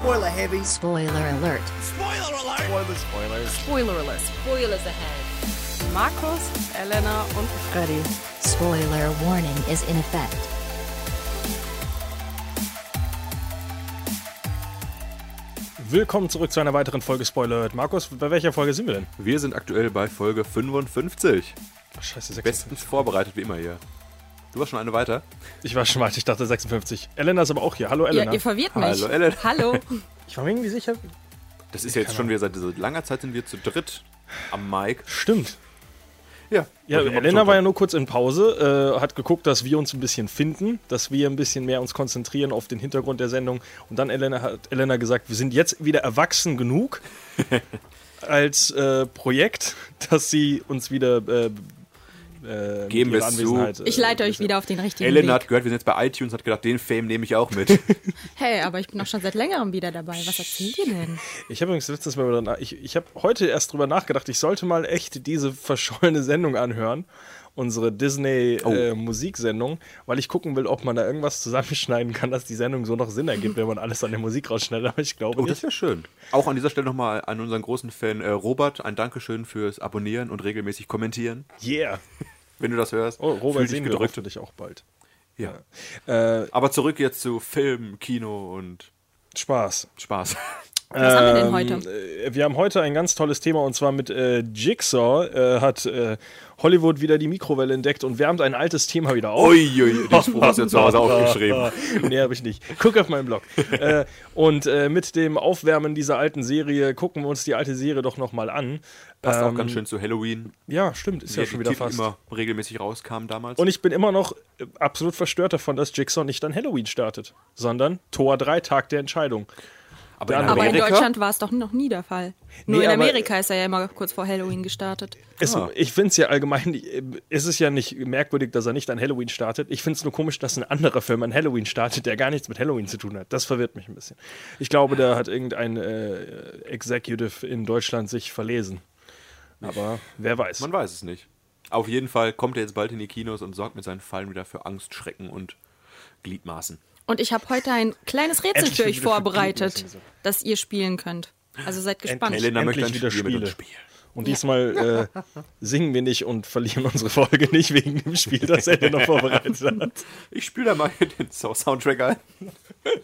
Spoiler heavy. Spoiler alert. Spoiler alert. Spoilers. Spoilers. Spoiler alert. Spoilers ahead. Markus, Elena und Freddy. Spoiler warning is in effect. Willkommen zurück zu einer weiteren Folge Spoiler. Alert. Markus, bei welcher Folge sind wir denn? Wir sind aktuell bei Folge 55. Ach, scheiße, 56. Bestens vorbereitet wie immer hier. Du warst schon eine weiter. Ich war schon weit, ich dachte 56. Elena ist aber auch hier. Hallo Elena. Ihr, ihr verwirrt mich. Hallo, Elena. Hallo. ich war mir irgendwie sicher. Das ist ja jetzt schon wieder seit so langer Zeit sind wir zu dritt am Mic. Stimmt. Ja, Ja, Elena war ja nur kurz in Pause, äh, hat geguckt, dass wir uns ein bisschen finden, dass wir ein bisschen mehr uns konzentrieren auf den Hintergrund der Sendung. Und dann Elena, hat Elena gesagt, wir sind jetzt wieder erwachsen genug als äh, Projekt, dass sie uns wieder äh, äh, Geben mit wir ihrer es zu. Äh, Ich leite euch wieder auf den richtigen Elena hat Weg. gehört, wir sind jetzt bei iTunes, hat gedacht, den Fame nehme ich auch mit. Hey, aber ich bin doch schon seit längerem wieder dabei. Was erzählt ihr denn? Ich habe übrigens letztes Mal wieder, nach- ich, ich habe heute erst drüber nachgedacht, ich sollte mal echt diese verschollene Sendung anhören, unsere Disney Oh. äh, Musiksendung, weil ich gucken will, ob man da irgendwas zusammenschneiden kann, dass die Sendung so noch Sinn ergibt, wenn man alles an der Musik rausschneidet. Aber ich glaube Oh, das nicht. wäre schön. Auch an dieser Stelle nochmal an unseren großen Fan äh, Robert ein Dankeschön fürs Abonnieren und regelmäßig kommentieren. Yeah. Wenn du das hörst. Oh, Robert, dich sehen wir gedrückt. hoffentlich auch bald. Ja. Äh, Aber zurück jetzt zu Film, Kino und Spaß. Spaß. Was haben wir denn Ähm, heute? äh, Wir haben heute ein ganz tolles Thema und zwar mit äh, Jigsaw äh, hat äh, Hollywood wieder die Mikrowelle entdeckt und wärmt ein altes Thema wieder auf. Uiui, den Spruch hast du ja zu Hause aufgeschrieben. nee, habe ich nicht. Guck auf meinen Blog. äh, und äh, mit dem Aufwärmen dieser alten Serie gucken wir uns die alte Serie doch nochmal an. Passt auch Ähm, ganz schön zu Halloween, Ja, stimmt, ist ja der schon wieder fast. immer regelmäßig rauskam damals. Und ich bin immer noch äh, absolut verstört davon, dass Jigsaw nicht an Halloween startet, sondern Tor 3, Tag der Entscheidung. Aber in Aber in Deutschland war es doch noch nie der Fall. Nur Nee, in aber- Amerika ist er ja immer kurz vor Halloween gestartet. Es, Ah. Ich finde es ja allgemein, äh, es ist ja nicht merkwürdig, dass er nicht an Halloween startet. Ich finde es nur komisch, dass ein anderer Film an Halloween startet, der gar nichts mit Halloween zu tun hat. Das verwirrt mich ein bisschen. Ich glaube, da hat irgendein äh, Executive in Deutschland sich verlesen. Aber wer weiß. man weiß es nicht. Auf jeden Fall kommt er jetzt bald in die Kinos und sorgt mit seinen Fallen wieder für Angst, Schrecken und Gliedmaßen. Und ich habe heute ein kleines Rätsel Endlich für euch vorbereitet, das ihr spielen könnt. Also seid gespannt. Elena möchte ein Endlich wieder Spiel Spiele. spielen. Und diesmal äh, singen wir nicht und verlieren unsere Folge nicht wegen dem Spiel, das er noch vorbereitet hat. Ich spiele da mal den So- Soundtrack ein.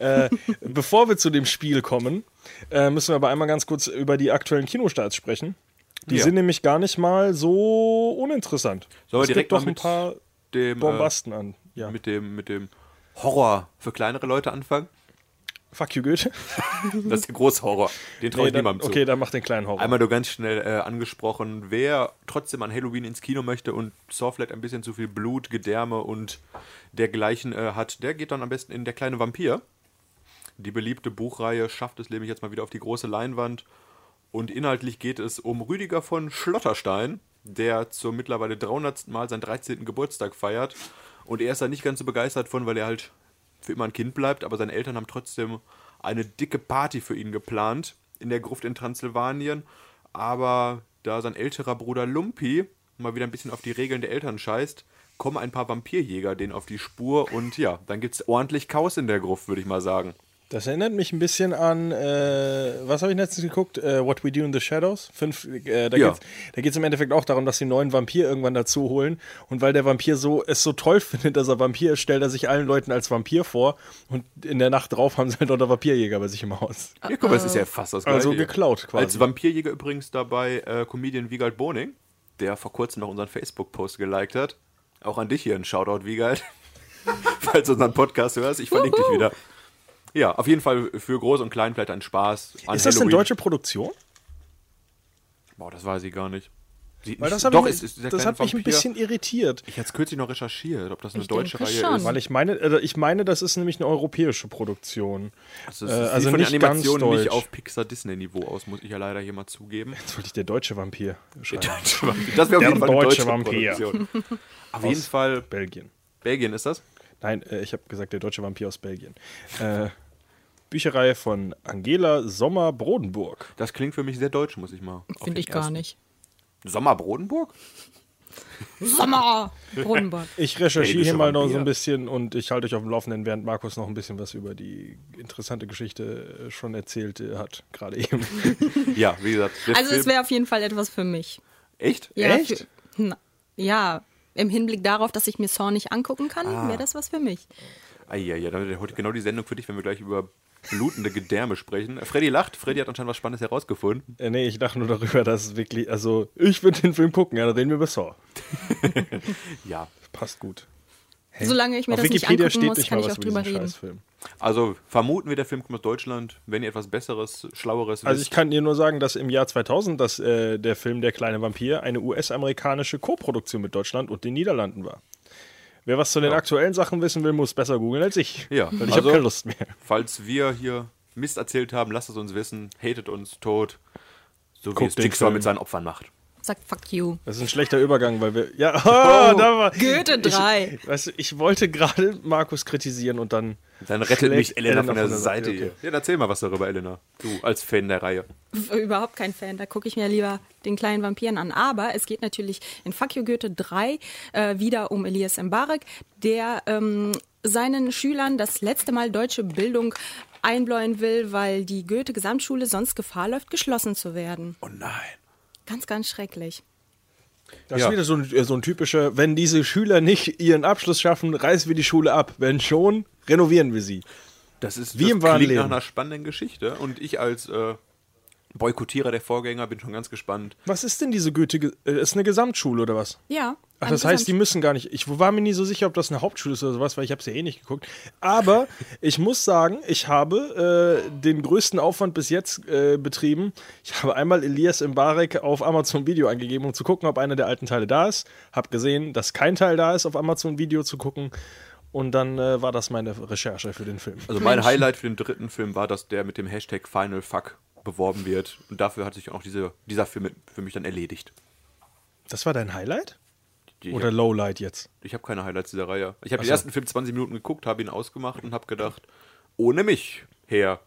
Äh, bevor wir zu dem Spiel kommen, äh, müssen wir aber einmal ganz kurz über die aktuellen Kinostarts sprechen. Die Ja. sind nämlich gar nicht mal so uninteressant. Sollen wir direkt gibt doch mal ein paar dem, Bombasten an. Ja. äh, mit dem mit dem Horror für kleinere Leute anfangen? Fuck you, Goethe. Das ist der Großhorror. Den traue Nee, ich dann, niemandem zu. okay, dann mach den kleinen Horror. Einmal nur ganz schnell äh, angesprochen, wer trotzdem an Halloween ins Kino möchte und Saw vielleicht ein bisschen zu viel Blut, Gedärme und dergleichen äh, hat, der geht dann am besten in Der kleine Vampir. Die beliebte Buchreihe schafft es nämlich jetzt mal wieder auf die große Leinwand. Und inhaltlich geht es um Rüdiger von Schlotterstein, der zur mittlerweile 300. Mal seinen 13. Geburtstag feiert. Und er ist da nicht ganz so begeistert von, weil er halt für immer ein Kind bleibt, aber seine Eltern haben trotzdem eine dicke Party für ihn geplant in der Gruft in Transsilvanien. Aber da sein älterer Bruder Lumpi mal wieder ein bisschen auf die Regeln der Eltern scheißt, kommen ein paar Vampirjäger denen auf die Spur und ja, dann gibt's ordentlich Chaos in der Gruft, würde ich mal sagen. Das erinnert mich ein bisschen an, äh, was habe ich letztens geguckt? Äh, What We Do in the Shadows. Fünf, äh, da Ja. geht's da geht's im Endeffekt auch darum, dass sie einen neuen Vampir irgendwann dazu holen. Und weil der Vampir so es so toll findet, dass er Vampir ist, stellt er sich allen Leuten als Vampir vor. Und in der Nacht drauf haben sie halt unter Vampirjäger bei sich im Haus. Ja, guck mal, es ist ja fast das Also Gleiche. geklaut quasi. Als Vampirjäger übrigens dabei äh, Comedian Wiegald Boning, der vor kurzem noch unseren Facebook-Post geliked hat. Auch an dich hier ein Shoutout, Wiegald. Falls du unseren Podcast hörst, ich verlinke dich wieder. Ja, auf jeden Fall für Groß und Klein vielleicht ein Spaß. An ist das eine Halloween. deutsche Produktion? Boah, das weiß ich gar nicht. Sieht Weil das, hab Doch, ich, es ist der das hat mich ein Vampir. bisschen irritiert. Ich hatte es kürzlich noch recherchiert, ob das eine Ich deutsche denke Reihe schon. ist. Weil ich meine, äh, ich meine, das ist nämlich eine europäische Produktion. Also, äh, es sieht also von nicht der ganz Animation nicht deutsch. auf Pixar-Disney-Niveau aus, muss ich ja leider hier mal zugeben. Jetzt wollte ich der deutsche Vampir schreiben. Das wäre auf Der jeden Fall eine deutsche deutsche Vampir. Produktion. Auf jeden Fall, Belgien. Belgien ist das? Nein, äh, ich habe gesagt, der deutsche Vampir aus Belgien. Äh, Bücherei von Angela Sommer-Brodenburg. Das klingt für mich sehr deutsch, muss ich mal. Finde ich gar nicht. Sommer Brodenburg? Sommer! Brunnenbad. Ich recherchiere Belgische hier mal noch so ein bisschen und ich halte euch auf dem Laufenden, während Markus noch ein bisschen was über die interessante Geschichte äh, schon erzählt äh, hat, gerade eben. Ja, wie gesagt. Also Film- es wäre auf jeden Fall etwas für mich. Echt? Ja, Echt? Für, na, ja, im Hinblick darauf, dass ich mir Saw nicht angucken kann, Ah. wäre das was für mich. Ah, ja, ja, dann wird heute genau die Sendung für dich, wenn wir gleich über blutende Gedärme sprechen. Freddy lacht. Freddy hat anscheinend was Spannendes herausgefunden. äh, nee, ich dachte nur darüber, dass es wirklich, also ich würde den Film gucken, ja, dann reden wir über Saw. Ja. Passt gut. Solange ich mir auf das nicht Wikipedia angucken steht muss, nicht kann ich was auch über drüber diesen reden. Scheißfilm. Also vermuten wir, der Film kommt aus Deutschland. Wenn ihr etwas Besseres, Schlaueres Also wisst. ich kann dir nur sagen, dass im Jahr 2000 dass, äh, der Film Der kleine Vampir eine US-amerikanische Koproduktion mit Deutschland und den Niederlanden war. Wer was zu den aktuellen Sachen wissen will, muss besser googeln als ich. Ja, Weil ich also- habe keine Lust mehr. Falls wir hier Mist erzählt haben, lasst es uns wissen. Hatet uns tot. So wie Guckt es Jigsaw Film. mit seinen Opfern macht. Sagt fuck you. Das ist ein schlechter Übergang, weil wir. Ja, oh, da war. Goethe 3. Ich, weißt du, ich wollte gerade Markus kritisieren und dann. Dann rettet schlägt mich Elena von der von der Seite Seite, hier. okay. Ja, erzähl mal was darüber, Elena. Du als Fan der Reihe. Überhaupt kein Fan. Da gucke ich mir lieber den kleinen Vampiren an. Aber es geht natürlich in Fuck You Goethe 3 äh, wieder um Elias Mbarek, der ähm, seinen Schülern das letzte Mal deutsche Bildung einbläuen will, weil die Goethe-Gesamtschule sonst Gefahr läuft, geschlossen zu werden. Oh nein. Ganz, ganz schrecklich. Das Ja. ist wieder so ein, äh, so ein typischer, wenn diese Schüler nicht ihren Abschluss schaffen, reißen wir die Schule ab. Wenn schon, renovieren wir sie. Das ist Wie das im klingt nach einer spannenden Geschichte. Und ich als äh, Boykottierer der Vorgänger bin schon ganz gespannt. Was ist denn diese Goethe? Äh, Ist eine Gesamtschule oder was? Ja. Ach, das heißt, die müssen gar nicht. Ich war mir nie so sicher, ob das eine Hauptschule ist oder sowas, weil ich habe es ja eh nicht geguckt. Aber ich muss sagen, ich habe äh, den größten Aufwand bis jetzt äh, betrieben. Ich habe einmal Elias Mbarek auf Amazon Video eingegeben, um zu gucken, ob einer der alten Teile da ist. Habe gesehen, dass kein Teil da ist, auf Amazon Video zu gucken. Und dann äh, war das meine Recherche für den Film. Also mein Highlight für den dritten Film war, dass der mit dem Hashtag Final Fuck beworben wird. Und dafür hat sich auch diese, dieser Film für mich dann erledigt. Das war dein Highlight? Die- Oder Lowlight jetzt? Ich habe keine Highlights dieser Reihe. Ich habe Ach den so. ersten Film 20 Minuten geguckt, habe ihn ausgemacht und habe gedacht, ohne mich, Herr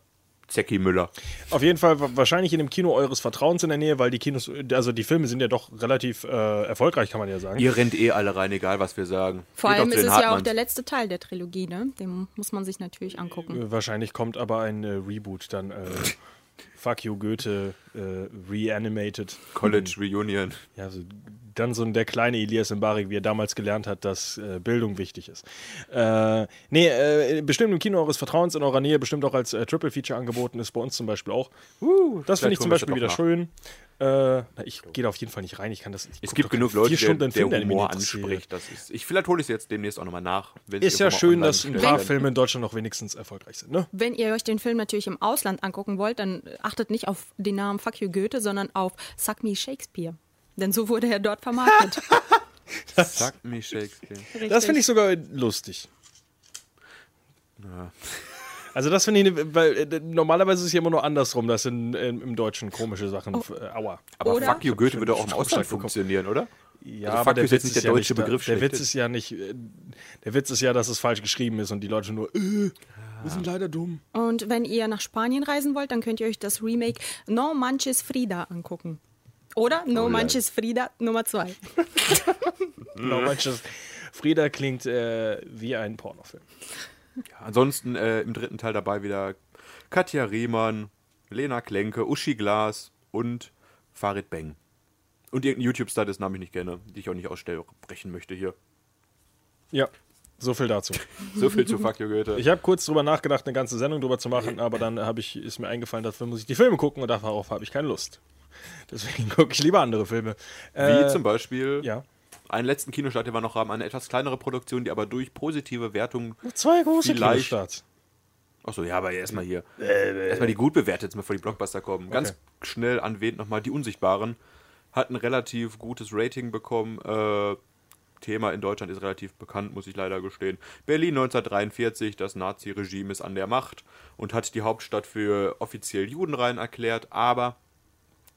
Zecki Müller. Auf jeden Fall wa- wahrscheinlich in dem Kino eures Vertrauens in der Nähe, weil die Kinos, also die Filme sind ja doch relativ äh, erfolgreich, kann man ja sagen. Ihr rennt eh alle rein, egal was wir sagen. Vor Geht allem ist es den ja auch Hartmanns. der letzte Teil der Trilogie, ne? Den muss man sich natürlich angucken. Äh, Wahrscheinlich kommt aber ein äh, Reboot dann. Äh, Fuck you, Goethe, äh, reanimated. College Reunion. Ja, so, dann so ein- der kleine Elias Mbarek, wie er damals gelernt hat, dass äh, Bildung wichtig ist. Äh, nee, äh, bestimmt im Kino eures Vertrauens in eurer Nähe, bestimmt auch als äh, Triple Feature angeboten ist, bei uns zum Beispiel auch. Uh, das finde ich zum Beispiel wieder doch schön. Äh, na, ich gehe da auf jeden Fall nicht rein. Ich kann das. Ich Es gibt genug Leute, vier der, Film, der Humor anspricht. Das ist, ich, vielleicht hole ich es jetzt demnächst auch nochmal nach. Ist ja schön, dass ein paar. Filme in Deutschland noch wenigstens erfolgreich sind, ne? Wenn ihr euch den Film natürlich im Ausland angucken wollt, dann achtet nicht auf den Namen Fuck You Goethe, sondern auf Suck Me Shakespeare. Denn so wurde er dort vermarktet. Sag mir Shakespeare. Das finde ich sogar lustig. Also das finde ich, weil äh, normalerweise ist es ja immer nur andersrum, dass in, in, im Deutschen komische Sachen, Oh. äh, aua. Aber Oder- Fuck You Goethe würde auch im Ausland funktionieren, oder? Ja, Also aber fuck der ist Witz jetzt nicht ist der ja deutsche nicht, Begriff Der Witz schlechthin. ist ja nicht, äh, der Witz ist ja, dass es falsch geschrieben ist und die Leute nur, äh, wir sind leider dumm. Und wenn ihr nach Spanien reisen wollt, dann könnt ihr euch das Remake No Manches Frida angucken. Oder No Manches Frida Nummer 2. Genau, manches. Frieda klingt äh, wie ein Pornofilm. Ansonsten äh, im dritten Teil dabei wieder Katja Riemann, Lena Klenke, Uschi Glas und Farid Beng. Und irgendein YouTube-Star, dessen Namen ich nicht kenne, die ich auch nicht aussprechen möchte hier. Ja, so viel dazu. So viel zu Fuck You Goethe. Ich habe kurz drüber nachgedacht, eine ganze Sendung drüber zu machen, aber dann ich, ist mir eingefallen, dafür muss ich die Filme gucken und darauf habe ich keine Lust. Deswegen gucke ich lieber andere Filme. Wie Äh, zum Beispiel Ja. einen letzten Kinostart, den wir noch haben, eine etwas kleinere Produktion, die aber durch positive Wertungen. Zwei große Vielleicht- Kinostarts. Achso, ja, aber erstmal hier. erstmal die gut bewertet, jetzt mal vor die Blockbuster kommen. Ganz Okay. schnell anwähnt nochmal die Unsichtbaren. Hat ein relativ gutes Rating bekommen. Äh, Thema in Deutschland ist relativ bekannt, muss ich leider gestehen. Berlin 1943, das Nazi-Regime ist an der Macht und hat die Hauptstadt für offiziell Judenrein erklärt, aber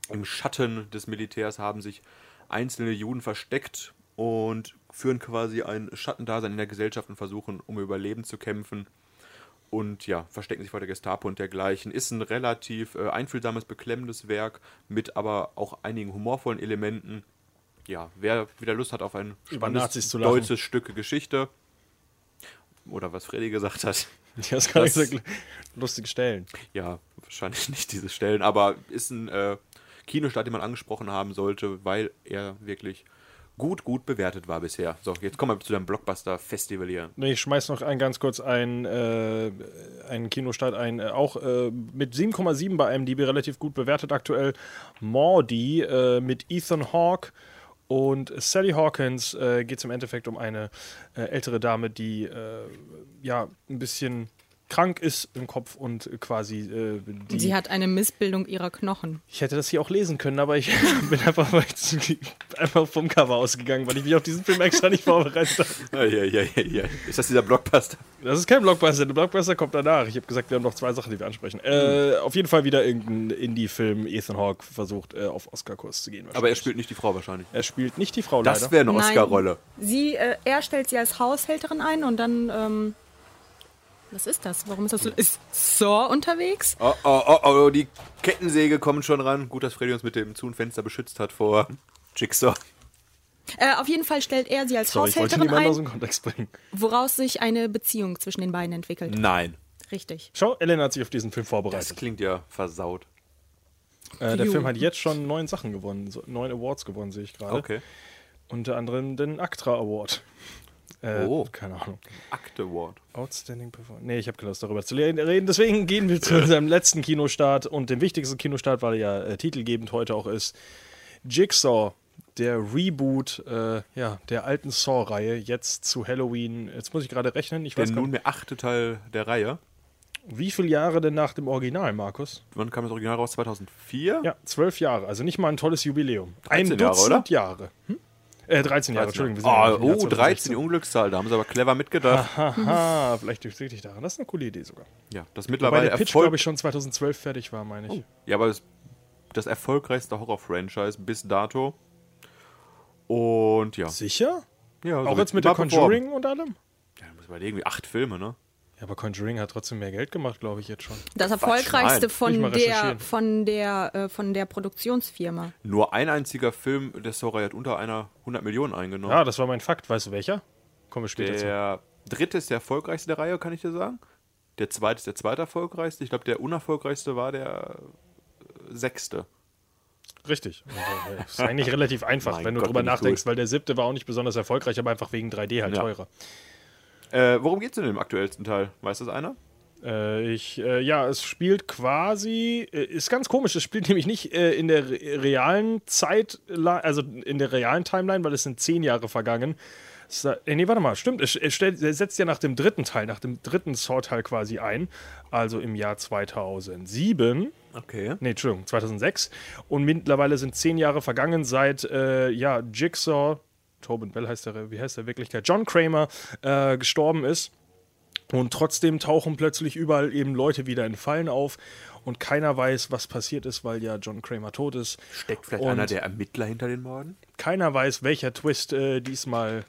im Schatten des Militärs haben sich einzelne Juden versteckt und führen quasi ein Schattendasein in der Gesellschaft und versuchen, um Überleben zu kämpfen. Und ja, verstecken sich vor der Gestapo und dergleichen. Ist ein relativ äh, einfühlsames, beklemmendes Werk mit aber auch einigen humorvollen Elementen. Ja, wer wieder Lust hat auf ein spannendes deutsches Stück Geschichte, oder was Freddy gesagt hat, Die hast gar nicht Das- so lustige Stellen. ja, wahrscheinlich nicht diese Stellen, aber ist ein äh, Kinostart, den man angesprochen haben sollte, weil er wirklich gut, gut bewertet war bisher. So, jetzt kommen wir zu deinem Blockbuster-Festival hier. Nee, ich schmeiß noch ein ganz kurz ein, äh, einen Kinostart ein, äh, auch äh, mit 7,7 bei IMDb relativ gut bewertet aktuell. Maudie äh, mit Ethan Hawke und Sally Hawkins äh, geht es im Endeffekt um eine äh, ältere Dame, die äh, ja ein bisschen krank ist im Kopf und quasi äh, die Sie hat eine Missbildung ihrer Knochen. ich hätte das hier auch lesen können, aber ich bin einfach, mal zu- einfach vom Cover ausgegangen, weil ich mich auf diesen Film extra nicht vorbereitet habe. Ja, ja, ja, ja. Ist das dieser Blockbuster? Das ist kein Blockbuster, der Blockbuster kommt danach. Ich habe gesagt, wir haben noch zwei Sachen, die wir ansprechen. Äh, auf jeden Fall wieder irgendein Indie-Film. Ethan Hawke versucht, äh, auf Oscar-Kurs zu gehen. Aber er spielt nicht die Frau wahrscheinlich. Er spielt nicht die Frau Das leider. wäre eine. Oscar-Rolle. Sie, äh, er stellt sie als Haushälterin ein und dann, ähm, was ist das? Warum ist das so? Ist Saw unterwegs? Oh, oh, oh, oh, die Kettensäge kommt schon ran. Gut, dass Freddy uns mit dem Zu- und Fenster beschützt hat vor Jigsaw. Äh, auf jeden Fall stellt er sie als Sorry, ich wollte Haushälterin aus ein, dem Kontext bringen. woraus sich eine Beziehung zwischen den beiden entwickelt. Nein. Richtig. Schau, Ellen hat sich auf diesen Film Das vorbereitet. klingt ja versaut. Äh, der. Film hat jetzt schon neun Sachen gewonnen, so, neun Awards gewonnen, sehe ich gerade. Okay. Unter anderem den ACTRA Award. Äh, Oh. Keine Ahnung. Act Award. Outstanding Performance. Nee, ich habe keine Lust darüber zu reden. Deswegen gehen wir zu unserem letzten Kinostart und dem wichtigsten Kinostart, weil er ja äh, titelgebend heute auch ist. Jigsaw, der Reboot äh, ja, der alten Saw-Reihe, jetzt zu Halloween. Jetzt muss ich gerade rechnen. Ich Der weiß nicht, nunmehr achte Teil der Reihe. wie viele Jahre denn nach dem Original, Markus? Wann kam das Original raus? 2004? Ja, zwölf Jahre. Also nicht mal ein tolles Jubiläum. Ein 13 Jahre, Dutzend Jahre. Hm? Äh, 13 Jahre, Entschuldigung. wir sind Ah, Jahr oh, 13, die 2016. Unglückszahl. Da haben sie aber clever mitgedacht. Haha, vielleicht liegt es daran. Das ist eine coole Idee sogar. Ja, das Weil mittlerweile der Pitch, glaube ich, schon 2012 fertig war, meine ich. Ja, aber das, das erfolgreichste Horror-Franchise bis dato. Und ja. Sicher? ja so Auch wird jetzt mit der. Conjuring und allem? Ja, du musst überlegen, wie acht Filme, ne? Ja, aber Conjuring hat trotzdem mehr Geld gemacht, glaube ich jetzt schon. Das erfolgreichste von der, von, der, äh, von der Produktionsfirma. Nur ein einziger Film der Saw-Reihe hat unter einer 100 Millionen eingenommen. Ja, das war mein Fakt. Weißt du welcher? Kommen wir später zu. Der dritte ist der erfolgreichste der Reihe, kann ich dir sagen. Der zweite ist der zweite erfolgreichste. Ich glaube, der unerfolgreichste war der äh, sechste. Richtig. Und, äh, ist eigentlich relativ einfach, Mein wenn du Gott, drüber nachdenkst, durch. weil der siebte war auch nicht besonders erfolgreich, aber einfach wegen 3D halt Ja. teurer. Äh, worum geht's denn im aktuellsten Teil? Weiß das einer? Äh, ich, äh, ja, es spielt quasi, äh, ist ganz komisch, es spielt nämlich nicht äh, in der re realen Zeit, also in der realen Timeline, weil es sind zehn Jahre vergangen. Es, äh, nee, warte mal, stimmt, es, es, stellt, es setzt ja nach dem dritten Teil, nach dem dritten Saw-Teil quasi ein, also im Jahr 2007. Okay. Nee, Entschuldigung, 2006. Und mittlerweile sind zehn Jahre vergangen seit, äh, ja, Jigsaw, Tobin Bell heißt der, wie heißt der Wirklichkeit, John Kramer äh, gestorben ist. Und trotzdem tauchen plötzlich überall eben Leute wieder in Fallen auf und keiner weiß, was passiert ist, weil ja John Kramer tot ist. Steckt vielleicht Und einer der Ermittler hinter den Morden? Keiner weiß, welcher Twist äh, diesmal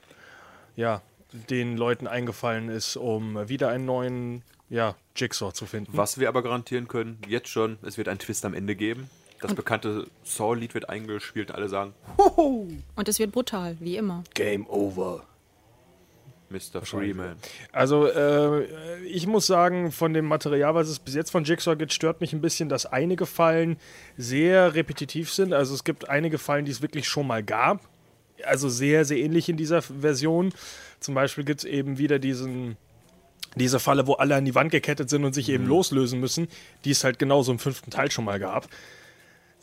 ja, den Leuten eingefallen ist, um wieder einen neuen ja, Jigsaw zu finden. Was wir aber garantieren können, jetzt schon, es wird einen Twist am Ende geben. Das bekannte Saw-Lied wird eingespielt und alle sagen, Und es wird brutal, wie immer. Game over. Mr. Freeman. Also, äh, ich muss sagen, von dem Material, was es bis jetzt von Jigsaw gibt, stört mich ein bisschen, dass einige Fallen sehr repetitiv sind. Also, es gibt einige Fallen, die es wirklich schon mal gab. Also, sehr, sehr ähnlich in dieser Version. Zum Beispiel gibt es eben wieder diesen. Diese Falle, wo alle an die Wand gekettet sind und sich eben loslösen müssen, die es halt genauso im fünften Teil schon mal gab.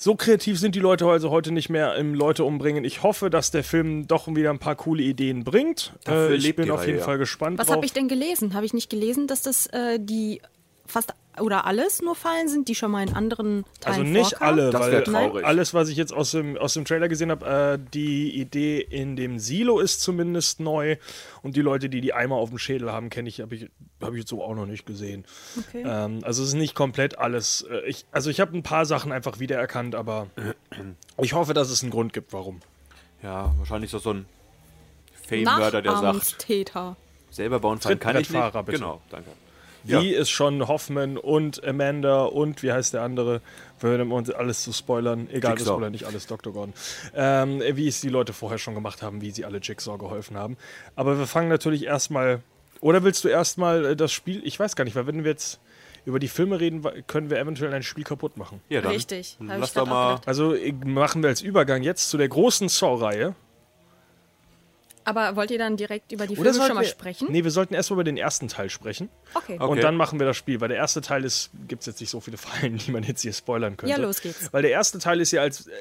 So kreativ sind die Leute also heute nicht mehr im Leute umbringen. Ich hoffe, dass der Film doch wieder ein paar coole Ideen bringt. Dafür Äh, ich bin auf jeden Reihe, ja. Fall gespannt Was habe ich denn gelesen? Habe ich nicht gelesen, dass das äh, die fast oder alles nur Fallen sind, die schon mal in anderen Teilen Also nicht vorkamen? alle, Das weil traurig. alles, was ich jetzt aus dem, aus dem Trailer gesehen habe, äh, die Idee in dem Silo ist zumindest neu und die Leute, die die Eimer auf dem Schädel haben, kenne ich, habe ich, hab ich jetzt so auch noch nicht gesehen. Okay. Ähm, also es ist nicht komplett alles. Äh, ich, also ich habe ein paar Sachen einfach wiedererkannt, aber ich hoffe, dass es einen Grund gibt, warum. Ja, wahrscheinlich ist das so ein Fame-Mörder, der sagt, selber bauen Fallen kann ich nicht. Bitte. Genau, danke. Wie ist schon Hoffman und Amanda und wie heißt der andere? Wir hören uns alles zu spoilern. Egal, wir Jigsaw. spoilern nicht alles, Dr. Gordon. Ähm, wie es die Leute vorher schon gemacht haben, wie sie alle Jigsaw geholfen haben. Aber wir fangen natürlich erstmal. Oder willst du erstmal äh, das Spiel? Ich weiß gar nicht, weil wenn wir jetzt über die Filme reden, können wir eventuell ein Spiel kaputt machen. Ja, dann Richtig, Lass auch mal. gedacht. Also äh, machen wir als Übergang jetzt zu der großen Saw-Reihe. Aber wollt ihr dann direkt über die Filme schon mal wir- sprechen? Nee, wir sollten erstmal über den ersten Teil sprechen. Okay. Okay. Und dann machen wir das Spiel, weil der erste Teil ist, gibt es jetzt nicht so viele Fallen, die man jetzt hier spoilern könnte. Ja, los geht's. Weil der erste Teil ist ja als äh,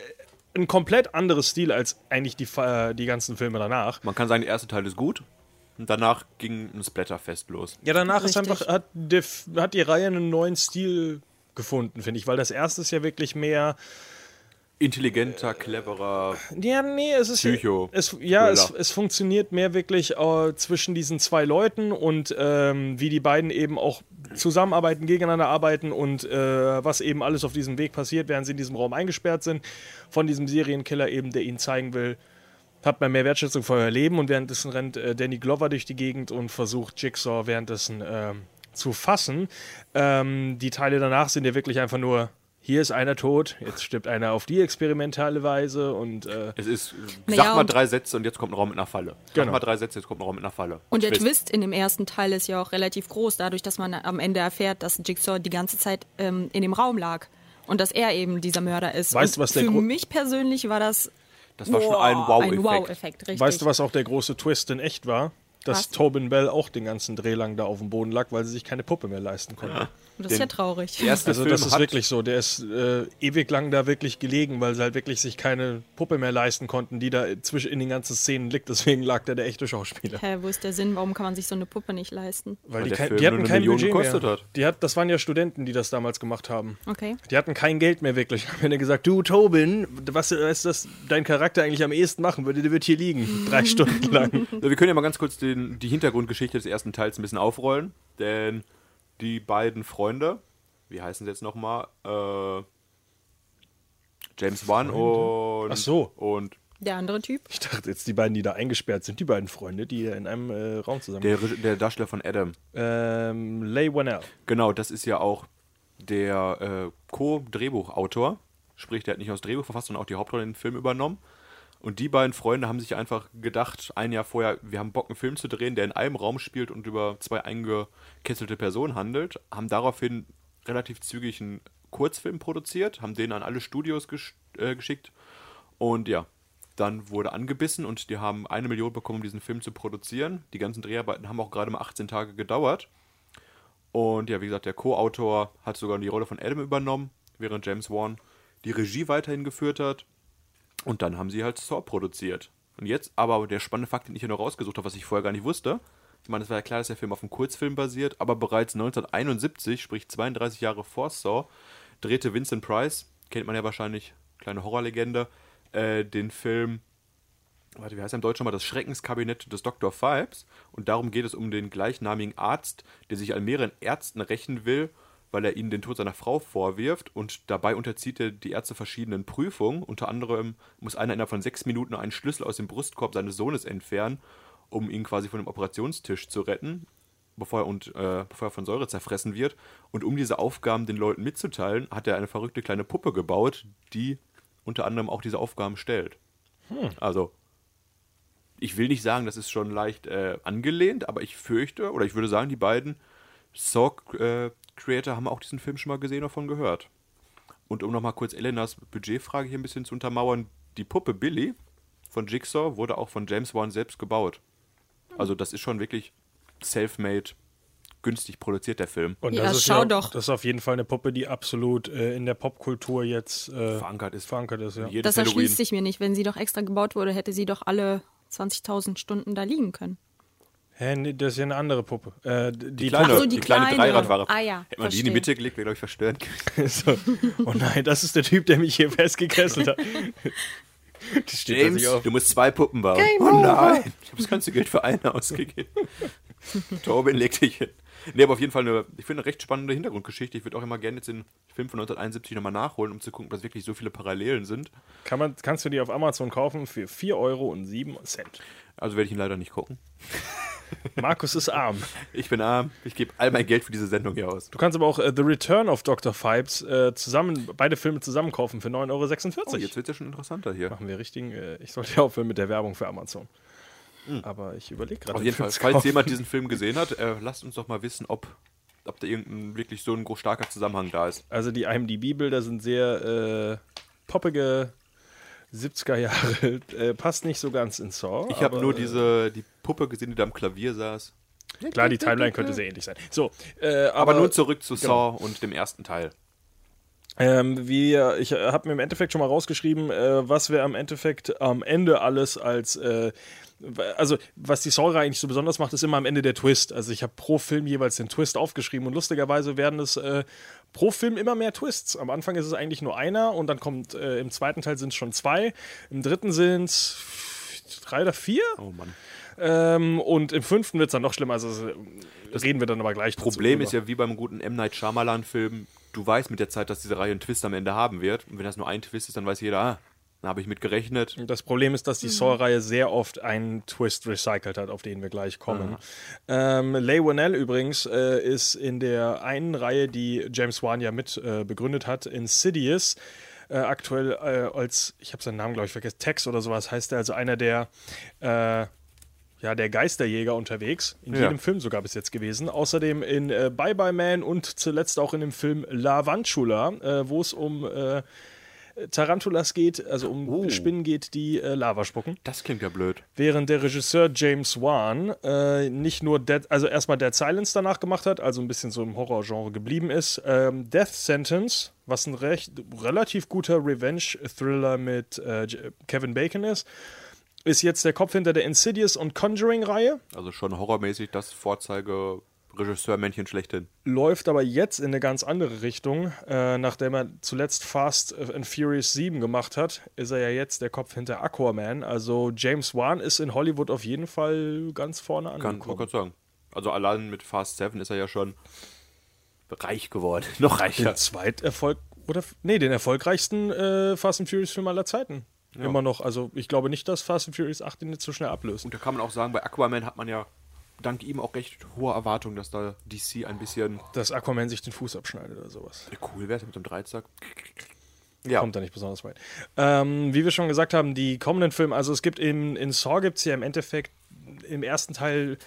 ein komplett anderes Stil als eigentlich die, äh, die ganzen Filme danach. Man kann sagen, der erste Teil ist gut. Und danach ging ein Splatterfest los. Ja, danach ist Richtig. einfach, hat, der, F- hat die Reihe einen neuen Stil gefunden, finde ich, weil das erste ist ja wirklich mehr. Intelligenter, cleverer. Ja, nee, es ist. Psycho. Es, ja, es, es funktioniert mehr wirklich äh, zwischen diesen zwei Leuten und ähm, wie die beiden eben auch zusammenarbeiten, gegeneinander arbeiten und äh, was eben alles auf diesem Weg passiert, während sie in diesem Raum eingesperrt sind. Von diesem Serienkiller eben, der ihnen zeigen will, hat man mehr Wertschätzung für euer Leben und währenddessen rennt äh, Danny Glover durch die Gegend und versucht Jigsaw währenddessen ähm, zu fassen. Ähm, die Teile danach sind ja wirklich einfach nur. Hier ist einer tot, jetzt stirbt einer auf die experimentale Weise und äh, Es ist, Naja, sag mal und- drei Sätze und jetzt kommt ein Raum mit einer Falle. Sag Genau. mal drei Sätze, jetzt kommt ein Raum mit einer Falle. Und der Twist. Twist in dem ersten Teil ist ja auch relativ groß, dadurch, dass man am Ende erfährt, dass Jigsaw die ganze Zeit ähm, in dem Raum lag und dass er eben dieser Mörder ist. Weißt und was der Für Gro- mich persönlich war das, Das war schon boah, ein Wow-Effekt. Ein Wow-Effekt, richtig. Weißt du, was auch der große Twist in echt war? Dass Was? Tobin Bell auch den ganzen Dreh lang da auf dem Boden lag, weil sie sich keine Puppe mehr leisten konnte. Und das ist ja traurig. Der erste Also Film das ist wirklich so. Der ist äh, ewig lang da wirklich gelegen, weil sie halt wirklich sich keine Puppe mehr leisten konnten, die da zwischen in den ganzen Szenen liegt. Deswegen lag der der echte Schauspieler. Hä, wo ist der Sinn? Warum kann man sich so eine Puppe nicht leisten? Weil, Weil die, der kein, Film die hatten kein Million Budget gekostet mehr. hat. Die hat, das waren ja Studenten, die das damals gemacht haben. Okay. Die hatten kein Geld mehr wirklich. Haben dann gesagt, du Tobin, was ist das dein Charakter eigentlich am ehesten machen würde? Der wird hier liegen, drei Stunden lang. Wir können ja mal ganz kurz den, die Hintergrundgeschichte des ersten Teils ein bisschen aufrollen. Denn die beiden Freunde, wie heißen sie jetzt nochmal? Äh, James Wan und. Ach so. Und Der andere Typ? Ich dachte jetzt, die beiden, die da eingesperrt sind, die beiden Freunde, die in einem äh, Raum zusammen. der, der Darsteller von Adam. ähm, Leigh Whannell. Genau, das ist ja auch der äh, Co-Drehbuchautor. Sprich, der hat nicht aus Drehbuch verfasst, sondern auch die Hauptrolle in den Film übernommen. Und die beiden Freunde haben sich einfach gedacht, ein Jahr vorher, wir haben Bock, einen Film zu drehen, der in einem Raum spielt und über zwei eingekesselte Personen handelt. Haben daraufhin relativ zügig einen Kurzfilm produziert, haben den an alle Studios gesch äh, geschickt. Und ja, dann wurde angebissen und die haben eine Million bekommen, um diesen Film zu produzieren. Die ganzen Dreharbeiten haben auch gerade mal 18 Tage gedauert. Und ja, wie gesagt, der Co-Autor hat sogar die Rolle von Adam übernommen, während James Wan die Regie weiterhin geführt hat. Und dann haben sie halt Saw produziert. Und jetzt aber der spannende Fakt, den ich hier noch rausgesucht habe, was ich vorher gar nicht wusste. Ich meine, es war ja klar, dass der Film auf einem Kurzfilm basiert, aber bereits 1971, sprich 32 Jahre vor Saw, drehte Vincent Price, kennt man ja wahrscheinlich, kleine Horrorlegende, äh, den Film warte, wie heißt er im Deutschen mal, das Schreckenskabinett des Dr. Phibes. Und darum geht es um den gleichnamigen Arzt, der sich an mehreren Ärzten rächen will, weil er ihnen den Tod seiner Frau vorwirft. Und dabei unterzieht er die Ärzte verschiedenen Prüfungen. Unter anderem muss einer innerhalb von sechs Minuten einen Schlüssel aus dem Brustkorb seines Sohnes entfernen, um ihn quasi von dem Operationstisch zu retten. Bevor er, und, äh, bevor er von Säure zerfressen wird. Und um diese Aufgaben den Leuten mitzuteilen, hat er eine verrückte kleine Puppe gebaut, die unter anderem auch diese Aufgaben stellt. Also, ich will nicht sagen, das ist schon leicht äh, angelehnt, aber ich fürchte, oder ich würde sagen, die beiden Saw-Creator haben auch diesen Film schon mal gesehen oder davon gehört. Und um nochmal kurz Elenas Budgetfrage hier ein bisschen zu untermauern, die Puppe Billy von Jigsaw wurde auch von James Wan selbst gebaut. Also das ist schon wirklich self-made, günstig produziert, der Film. Und Ja, das ist schau ja, doch. Das ist auf jeden Fall eine Puppe, die absolut äh, in der Popkultur jetzt äh, Verankert ist. verankert ist ja. Das Halloween. erschließt sich mir nicht. Wenn sie doch extra gebaut wurde, hätte sie doch alle 20.000 Stunden da liegen können. Hä, nee, das ist ja eine andere Puppe. Äh, die Die kleine, so, die, die kleine, kleine. Dreiradware. Ah ja, Hätte man die in die verstehe. Mitte gelegt, wäre, glaube ich, gewesen. so. Oh nein, das ist der Typ, der mich hier festgekesselt hat. James, du musst zwei Puppen bauen. oh nein, ich habe das ganze Geld für eine ausgegeben. Torben, leg dich hin. Nee, aber auf jeden Fall eine, ich finde, eine recht spannende Hintergrundgeschichte. Ich würde auch immer gerne jetzt den Film von 1971 nochmal nachholen, um zu gucken, ob das wirklich so viele Parallelen sind. Kann man, kannst du die auf Amazon kaufen für 4 Euro und 7 Cent. Also werde ich ihn leider nicht gucken. Markus ist arm. Ich bin arm, ich gebe all mein Geld für diese Sendung hier aus. Du kannst aber auch äh, The Return of Dr. Fibes äh, zusammen, beide Filme zusammen kaufen für 9,46 Euro. Oh, jetzt wird es ja schon interessanter hier. machen wir richtigen. Äh, ich sollte ja aufhören mit der Werbung für Amazon. Aber ich überlege gerade. Auf den jeden Fall, falls kaufen. jemand diesen Film gesehen hat, äh, lasst uns doch mal wissen, ob, ob da irgendein wirklich so ein starker Zusammenhang da ist. Also die IMDb-Bilder sind sehr äh, poppige 70er Jahre. Äh, passt nicht so ganz in Saw. Ich habe nur diese die Puppe gesehen, die da am Klavier saß. äh, Klar, die Timeline könnte sehr ähnlich sein. So, äh, aber, Aber nun zurück zu genau. Saw und dem ersten Teil. Ähm, wir, ich habe mir im Endeffekt schon mal rausgeschrieben, äh, was wir am Endeffekt am Ende alles als, äh, also was die Saw eigentlich so besonders macht, ist immer am Ende der Twist. Also ich habe pro Film jeweils den Twist aufgeschrieben und lustigerweise werden es äh, pro Film immer mehr Twists. Am Anfang ist es eigentlich nur einer und dann kommt äh, im zweiten Teil sind es schon zwei, im dritten sind es drei oder vier Oh Mann. ähm, und im fünften wird es dann noch schlimmer. Also das reden wir dann aber gleich. Problem ist ja wie beim guten M. Night Shyamalan-Film, du weißt mit der Zeit, dass diese Reihe einen Twist am Ende haben wird. Und wenn das nur ein Twist ist, dann weiß jeder, ah, da habe ich mit gerechnet. Das Problem ist, dass die Saw-Reihe sehr oft einen Twist recycelt hat, auf den wir gleich kommen. Ähm, Leigh Whannell übrigens äh, ist in der einen Reihe, die James Wan ja mit äh, begründet hat, Insidious, äh, aktuell äh, als, ich habe seinen Namen glaube ich vergessen, Tex oder sowas heißt er, also einer der äh, ja, der Geisterjäger unterwegs. In Ja. jedem Film sogar bis jetzt gewesen. Außerdem in äh, Bye Bye Man und zuletzt auch in dem Film La Vantula, äh, wo es um äh, Tarantulas geht, also um Oh. Spinnen geht, die äh, Lava spucken. Das klingt ja blöd. Während der Regisseur James Wan äh, nicht nur Dead, also erstmal Dead Silence danach gemacht hat, also ein bisschen so im Horrorgenre geblieben ist. Ähm, Death Sentence, was ein recht relativ guter Revenge-Thriller mit äh, Kevin Bacon ist, ist jetzt der Kopf hinter der Insidious und Conjuring-Reihe. Also schon horrormäßig das Vorzeige Regisseurmännchen schlechthin. läuft aber jetzt in eine ganz andere Richtung. Äh, nachdem er zuletzt Fast and Furious 7 gemacht hat, ist er ja jetzt der Kopf hinter Aquaman. Also James Wan ist in Hollywood auf jeden Fall ganz vorne Kann man angekommen. kurz sagen. Also allein mit Fast 7 ist er ja schon reich geworden. Noch reicher. Den Zweiterfolg oder nee, den erfolgreichsten äh, Fast and Furious Film aller Zeiten. Immer noch. Also ich glaube nicht, dass Fast and Furious 8 ihn jetzt so schnell ablöst. Und da kann man auch sagen, bei Aquaman hat man ja dank ihm auch recht hohe Erwartungen, dass da DC ein bisschen Dass Aquaman sich den Fuß abschneidet oder sowas. cool wäre mit dem Dreizack. Ja, Kommt da nicht besonders weit. Ähm, wie wir schon gesagt haben, die kommenden Filme, also es gibt in, in Saw gibt es ja im Endeffekt im ersten Teil,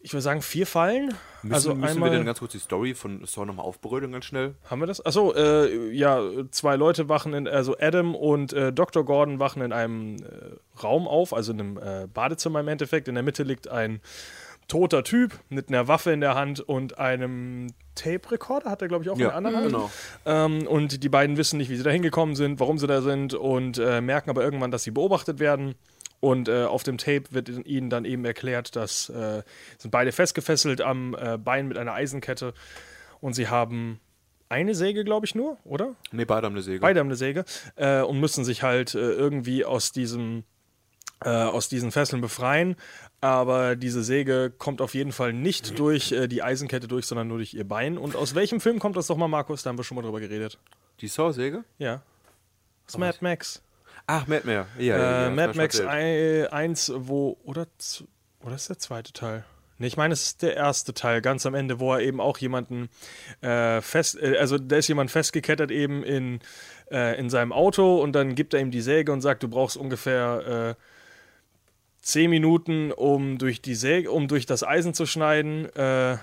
ich würde sagen, vier Fallen. müssen, also müssen einmal, wir denn ganz kurz die Story von Saw nochmal aufbrödeln, ganz schnell? haben wir das? Achso, äh, ja, zwei Leute wachen in, also Adam und äh, Dr. Gordon wachen in einem äh, Raum auf, also in einem äh, Badezimmer im Endeffekt. In der Mitte liegt ein toter Typ mit einer Waffe in der Hand und einem Tape-Recorder, hat er, glaube ich, auch in der anderen Hand. genau. Ähm, und die beiden wissen nicht, wie sie da hingekommen sind, warum sie da sind und äh, merken aber irgendwann, dass sie beobachtet werden. Und äh, auf dem Tape wird ihnen dann eben erklärt, dass äh, sind beide festgefesselt am äh, Bein mit einer Eisenkette und sie haben eine Säge, glaube ich, nur, oder? Ne, beide haben eine Säge. Beide haben eine Säge äh, und müssen sich halt äh, irgendwie aus diesem äh, aus diesen Fesseln befreien. Aber diese Säge kommt auf jeden Fall nicht durch äh, die Eisenkette durch, sondern nur durch ihr Bein. Und aus welchem Film kommt das doch mal, Markus? Da haben wir schon mal drüber geredet. Die Saw-Säge? Ja. Das ist Mad Max. Ach, Mad Max. Ja, ja, Äh, ja, Mad das Max hast du erzählt. 1, wo. Oder, oder ist der zweite Teil? Nee, ich meine, es ist der erste Teil, ganz am Ende, wo er eben auch jemanden äh, fest. Äh, also, da ist jemand festgekettet eben in, äh, in seinem Auto und dann gibt er ihm die Säge und sagt, du brauchst ungefähr. Äh, 10 Minuten, um durch die Säge, um durch das Eisen zu schneiden. Äh,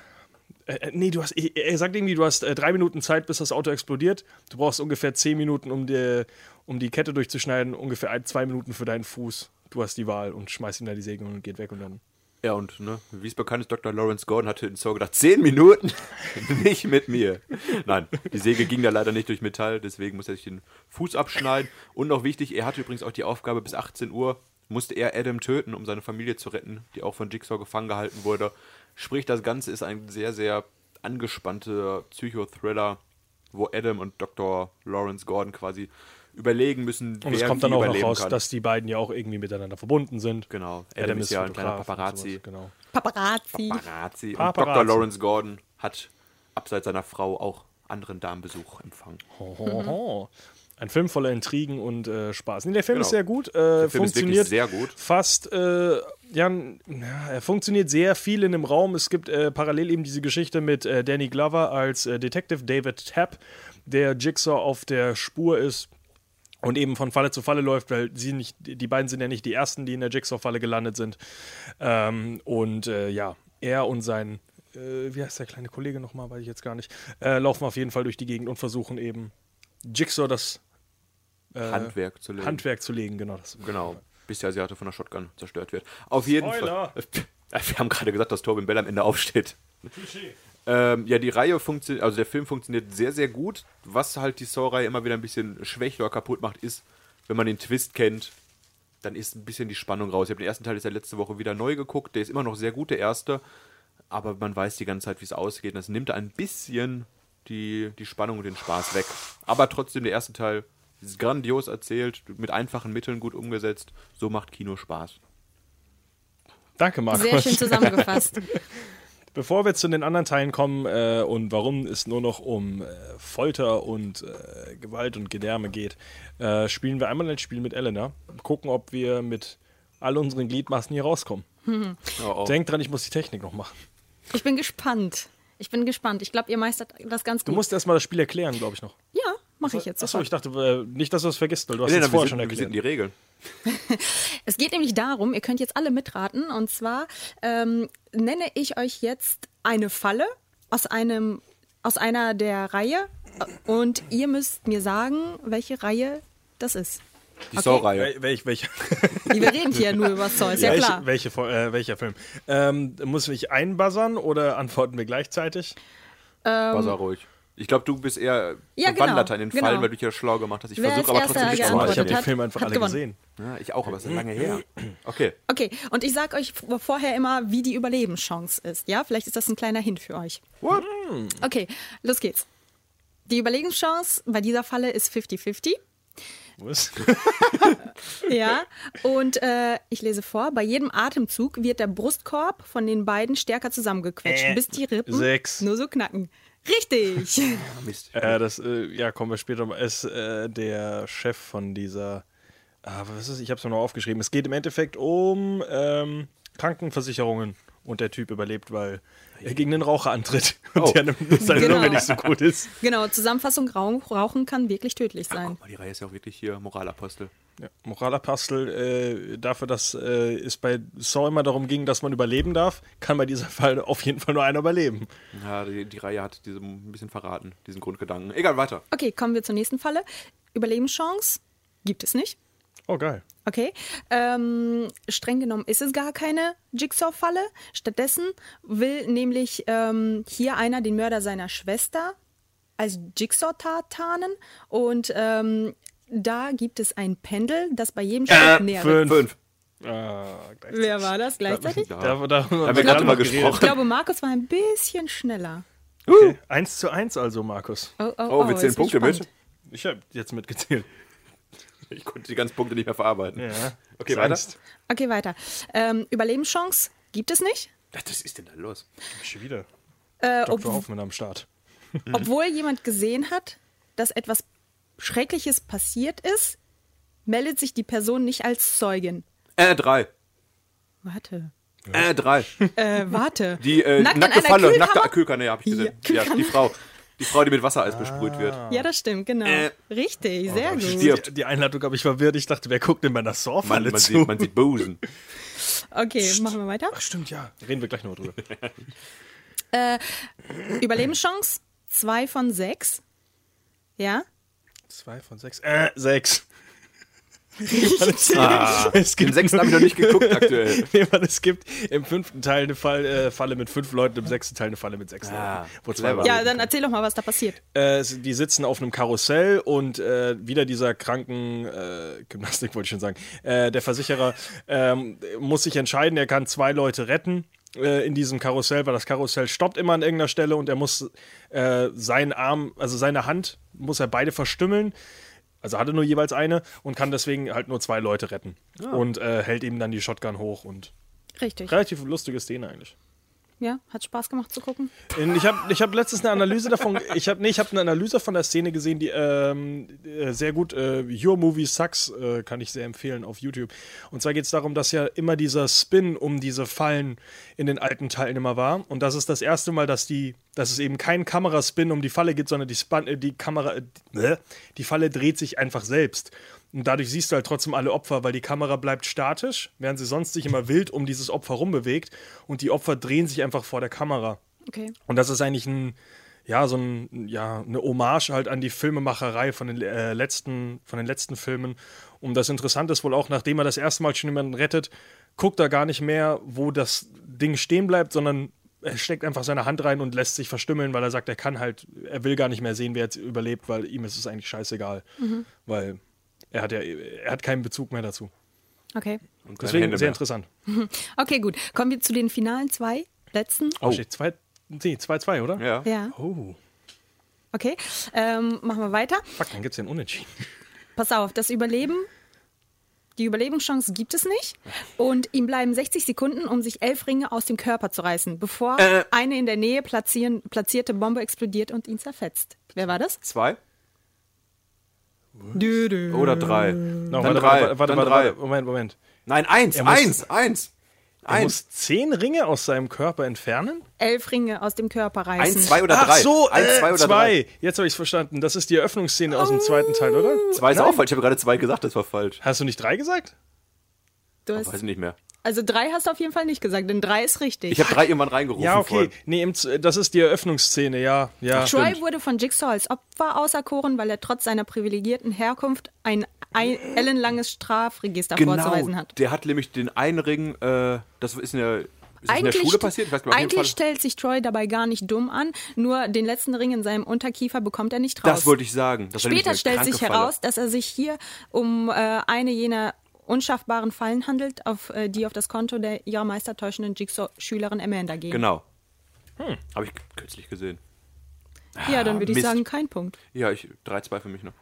äh, nee, du hast, er sagt irgendwie, du hast äh, drei Minuten Zeit, bis das Auto explodiert. Du brauchst ungefähr zehn Minuten, um, die, um die Kette durchzuschneiden, ungefähr ein, zwei Minuten für deinen Fuß. Du hast die Wahl und schmeißt ihm da die Säge und geht weg und dann. Ja, und ne, wie es bekannt ist, Dr. Lawrence Gordon hatte in Saw gedacht, 10 Minuten? nicht mit mir. Nein, die Säge ging da leider nicht durch Metall, deswegen musste er sich den Fuß abschneiden. Und noch wichtig, er hatte übrigens auch die Aufgabe, bis 18 Uhr musste er Adam töten, um seine Familie zu retten, die auch von Jigsaw gefangen gehalten wurde. Sprich, das Ganze ist ein sehr, sehr angespannter Psychothriller, wo Adam und Dr. Lawrence Gordon quasi überlegen müssen, Und es kommt dann auch noch raus, dass die beiden ja auch irgendwie miteinander verbunden sind. Genau, Adam, ist ja ein kleiner Paparazzi. Genau. Paparazzi. Paparazzi. Und Paparazzi. Dr. Lawrence Gordon hat abseits seiner Frau auch anderen Damenbesuch empfangen. Hohoho. ein Film voller Intrigen und äh, Spaß. Nee, der Film Genau. ist sehr gut. Äh, Film ist funktioniert wirklich sehr gut. fast, äh, ja, er funktioniert sehr viel in dem Raum. Es gibt äh, parallel eben diese Geschichte mit äh, Danny Glover als äh, Detective David Tapp, der Jigsaw auf der Spur ist und eben von Falle zu Falle läuft, weil sie nicht, die beiden sind ja nicht die ersten, die in der Jigsaw-Falle gelandet sind. Ähm, und äh, ja, er und sein, äh, wie heißt der kleine Kollege nochmal, weiß ich jetzt gar nicht, äh, laufen auf jeden Fall durch die Gegend und versuchen eben Jigsaw das äh, Handwerk zu legen. Handwerk zu legen, genau. Das. Genau. Bis der Asiate von der Shotgun zerstört wird. Auf jeden Spoiler! Fall. Wir haben gerade gesagt, dass Torben Bell am Ende aufsteht. Ähm, ja, die Reihe funktioniert, also der Film funktioniert sehr, sehr gut. Was halt die Saw-Reihe immer wieder ein bisschen schwächt oder kaputt macht, ist, wenn man den Twist kennt, dann ist ein bisschen die Spannung raus. Ich habe den ersten Teil jetzt ja letzte Woche wieder neu geguckt. Der ist immer noch sehr gut, der erste. Aber man weiß die ganze Zeit, wie es ausgeht. Und das nimmt ein bisschen die, die Spannung und den Spaß weg. Aber trotzdem, der erste Teil ist grandios erzählt, mit einfachen Mitteln gut umgesetzt. So macht Kino Spaß. Danke, Markus. Sehr schön zusammengefasst. Bevor wir zu den anderen Teilen kommen äh, und warum es nur noch um äh, Folter und äh, Gewalt und Gedärme geht, äh, spielen wir einmal ein Spiel mit Elena. Gucken, ob wir mit all unseren Gliedmaßen hier rauskommen. Oh, oh. Denk dran, ich muss die Technik noch machen. Ich bin gespannt. Ich bin gespannt. Ich glaube, ihr meistert das ganz Du gut. musst erstmal das Spiel erklären, glaube ich noch. ja, mache ich jetzt. Achso, ich dachte äh, nicht, dass du es vergisst, weil du hast es wir vorher sind, schon wir sind erklärt. die Regeln. Es geht nämlich darum, ihr könnt jetzt alle mitraten. Und zwar ähm, nenne ich euch jetzt eine Falle aus einem aus einer der Reihe und ihr müsst mir sagen, welche Reihe das ist. Die Okay. Saw-Reihe. Wel welch, welcher, Wir reden hier nur über Saw, ist ja welche, klar. welche, äh, welcher Film? Ähm, muss ich einbuzzern oder antworten wir gleichzeitig? Buzzer ruhig. Ich glaube, du bist eher Ja, Bewanderter genau, in den Fallen, genau. weil du dich ja schlau gemacht hast. Ich versuche aber trotzdem nicht zu ich habe den Film einfach alle gewonnen. gesehen. Ja, ich auch, aber es ist lange her. Okay. Okay, und ich sag euch vorher immer, wie die Überlebenschance ist. Ja, vielleicht ist das ein kleiner Hint für euch. What? Okay, los geht's. Die Überlebenschance bei dieser Falle ist 50-50. Was? Ja, und äh, ich lese vor, bei jedem Atemzug wird der Brustkorb von den beiden stärker zusammengequetscht, Äh, bis die Rippen sechs. nur so knacken. Richtig. Mist. Äh, das, äh, ja, kommen wir später mal. Ist äh, der Chef von dieser. Ah, was ist es? Ich habe es mir noch aufgeschrieben. Es geht im Endeffekt um ähm, Krankenversicherungen. Und der Typ überlebt, weil er gegen den Raucher antritt. Und Oh. der, seine Genau. Lunge nicht so gut ist. genau, Zusammenfassung, Rauchen, kann wirklich tödlich sein. Guck mal, die Reihe ist ja auch wirklich hier Moralapostel. Ja, Moralapostel äh, dafür, dass äh, es bei Saw immer darum ging, dass man überleben darf, kann bei dieser Fall auf jeden Fall nur einer überleben. Ja, die, die Reihe hat diese ein bisschen verraten, diesen Grundgedanken. Egal, weiter. Okay, kommen wir zur nächsten Falle. Überlebenschance gibt es nicht. Oh, geil. Okay. Ähm, streng genommen ist es gar keine Jigsaw-Falle. Stattdessen will nämlich ähm, hier einer den Mörder seiner Schwester als Jigsaw-Tat tarnen. Und ähm, da gibt es ein Pendel, das bei jedem Schritt näher rückt. Fünf. Fünf. Ah. Wer war das gleichzeitig? Ja. Da, da, haben wir gerade mal gesprochen. Ich glaube, Markus war ein bisschen schneller. Okay. Eins zu eins also, Markus. Oh, oh, Oh, wir es zählen wird Punkte mit. Ich habe jetzt mitgezählt. Ich konnte die ganzen Punkte nicht mehr verarbeiten. Ja. Okay, weiter. Okay, weiter. Ähm, Überlebenschance gibt es nicht. Was ist denn da los? Schon wieder. Äh, Dr. Hoffmann am Start. obwohl jemand gesehen hat, dass etwas Schreckliches passiert ist, meldet sich die Person nicht als Zeugin. Äh, drei. Warte. Äh, drei. Äh, warte. Die äh, Nackt nackte Falle, nackte Kühlkanne, ja, hab ich gesehen. Ja, Ja, die Frau. Die Frau, die mit Wassereis besprüht wird. Ja, das stimmt, genau. Äh. Richtig, sehr gut. stirbt. Die, die Einladung habe ich verwirrt. Ich dachte, wer guckt denn bei einer Man, man, zu? sieht, man sieht Busen. Okay, machen wir weiter. Ach, stimmt, ja. Reden wir gleich noch drüber. Überlebenschance, zwei von sechs. Ja? Zwei von sechs. Äh, sechs. Ah, es gibt sechsten habe ich noch nicht geguckt aktuell. Nee, Mann, es gibt im fünften Teil eine Fall, äh, Falle mit fünf Leuten, im sechsten Teil eine Falle mit sechs Ah, Leuten. Ja, dann erzähl doch mal, was da passiert. Äh, die sitzen auf einem Karussell und äh, wieder dieser kranken äh, Gymnastik wollte ich schon sagen. Äh, der Versicherer ähm, muss sich entscheiden, er kann zwei Leute retten äh, in diesem Karussell, weil das Karussell stoppt immer an irgendeiner Stelle und er muss äh, seinen Arm, also seine Hand, muss er beide verstümmeln. Also hatte nur jeweils eine und kann deswegen halt nur zwei Leute retten. Und äh, hält ihm dann die Shotgun hoch und Richtig. relativ lustige Szene eigentlich. Ja, hat Spaß gemacht zu gucken. Ich habe ich hab letztens eine Analyse davon, ich habe nee, ich hab eine Analyse von der Szene gesehen, die ähm, äh, sehr gut, äh, Your Movie Sucks, äh, kann ich sehr empfehlen auf YouTube. Und zwar geht es darum, dass ja immer dieser Spin um diese Fallen in den alten Teilen immer war. Und das ist das erste Mal, dass die, dass es eben keinen Kameraspin um die Falle gibt, sondern die, Span äh, die Kamera, äh, die Falle dreht sich einfach selbst. Und dadurch siehst du halt trotzdem alle Opfer, weil die Kamera bleibt statisch, während sie sonst sich immer wild um dieses Opfer rumbewegt. Und die Opfer drehen sich einfach vor der Kamera. Okay. Und das ist eigentlich ein, ja, so ein, ja, eine Hommage halt an die Filmemacherei von den, äh, letzten, von den letzten Filmen. Und das Interessante ist wohl auch, nachdem er das erste Mal schon jemanden rettet, guckt er gar nicht mehr, wo das Ding stehen bleibt, sondern er steckt einfach seine Hand rein und lässt sich verstümmeln, weil er sagt, er kann halt, er will gar nicht mehr sehen, wer jetzt überlebt, weil ihm ist es eigentlich scheißegal. Weil er hat ja, er hat keinen Bezug mehr dazu. Okay. Und Deswegen Hände sehr mehr. interessant. Okay, gut. Kommen wir zu den finalen zwei, letzten. Oh, steht 2-2, nee, 2-2, oder? Ja. Ja, Oh, okay. Ähm, machen wir weiter. fuck, dann gibt es einen Unentschieden. Pass auf, das Überleben, die Überlebenschance gibt es nicht. Und ihm bleiben 60 Sekunden, um sich elf Ringe aus dem Körper zu reißen, bevor Äh. eine in der Nähe platzieren, platzierte Bombe explodiert und ihn zerfetzt. Wer war das? Zwei. Oder drei? No, Dann warte, drei, warte, warte, dann warte, drei. warte, Moment, Moment. Nein, eins, Er muss- eins, eins. Er Eins. muss zehn Ringe aus seinem Körper entfernen? Elf Ringe aus dem Körper reißen. Eins, zwei oder Ach drei. so, eins, äh, zwei oder zwei. drei. Jetzt habe ich es verstanden. Das ist die Eröffnungsszene aus dem zweiten Teil, oder? Zwei ist auch falsch. Ich habe gerade zwei gesagt, das war falsch. Hast du nicht drei gesagt? Du Weiß hast, ich nicht mehr. also drei hast du auf jeden Fall nicht gesagt, denn drei ist richtig. Ich habe drei irgendwann reingerufen. Ja, okay. Nee, das ist die Eröffnungsszene, ja. ja. Troy stimmt. wurde von Jigsaw als Opfer auserkoren, weil er trotz seiner privilegierten Herkunft ein, ein ellenlanges Strafregister vorzuweisen Genau. hat. Der hat nämlich den einen Ring, äh, das ist in der, ist das in der Schule st- passiert? Ich weiß gar nicht, eigentlich stellt sich Troy dabei gar nicht dumm an, nur den letzten Ring in seinem Unterkiefer bekommt er nicht raus. Das wollte ich sagen. Später eine stellt sich heraus, dass er sich hier um äh, eine jener unschaffbaren Fallen handelt, auf, äh, die auf das Konto der ihrer meistertäuschenden Jigsaw-Schülerin Amanda gehen. Genau. Habe ich kürzlich gesehen. Ja, dann würde ich Mist. sagen, kein Punkt. Ja, ich 3-2 für mich noch.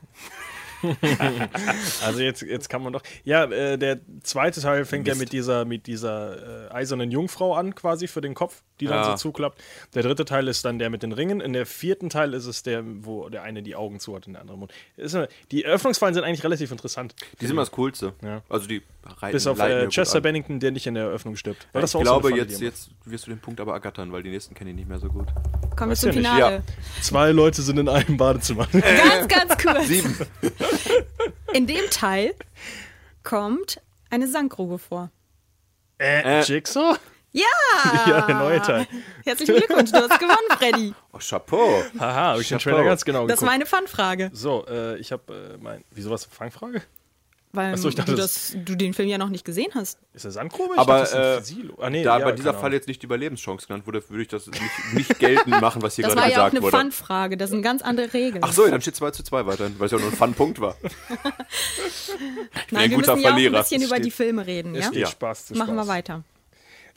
Also jetzt, jetzt kann man doch. Ja, äh, der zweite Teil fängt ja Mist. mit dieser, mit dieser äh, eisernen Jungfrau an, quasi für den Kopf, die dann Ja. so zuklappt. Der dritte Teil ist dann der mit den Ringen. In der vierten Teil ist es der, wo der eine die Augen zu hat und der andere Mund. Ist, die Eröffnungsfallen sind eigentlich relativ interessant. Die sind immer das Coolste. Ja. Also die reiten, Bis auf ja äh, gut Chester an. Bennington, der nicht in der Eröffnung stirbt. Weil Ja, das ich so glaube, Falle, jetzt, jetzt wirst du den Punkt aber ergattern, weil die nächsten kenne ich nicht mehr so gut. Kommen wir zum ja Finale. Zwei Leute sind in einem Badezimmer. Ganz, ganz kurz. Sieben. In dem Teil kommt eine Sandgrube vor. äh, Jigsaw? Ja! Ja, der neue Teil. Herzlichen Glückwunsch, du hast gewonnen, Freddy. Oh, Chapeau. Haha, habe ich den. Trailer ganz genau Das ist geguckt. meine Fanfrage. So, äh, ich habe äh, mein. Wieso was? Fangfrage? Weil so, ich dachte, du, das- das, du den Film ja noch nicht gesehen hast. Ist das? Ich Aber dachte, das äh. Ah, nee, da ja, bei dieser Fall jetzt nicht die Überlebenschance genannt wurde, würde ich das nicht, nicht geltend machen, was hier Das gerade war ja auch gesagt eine wurde. Fanfrage, das sind ganz andere Regeln. Ach so, dann steht 2 zu 2 weiterhin, weil es ja nur ein Fun-Punkt war. Nein, ein wir guter müssen ja auch ein Verlierer. bisschen über steht- die Filme reden, Es ja? steht Ja. Spaß zu Machen wir Spaß. weiter.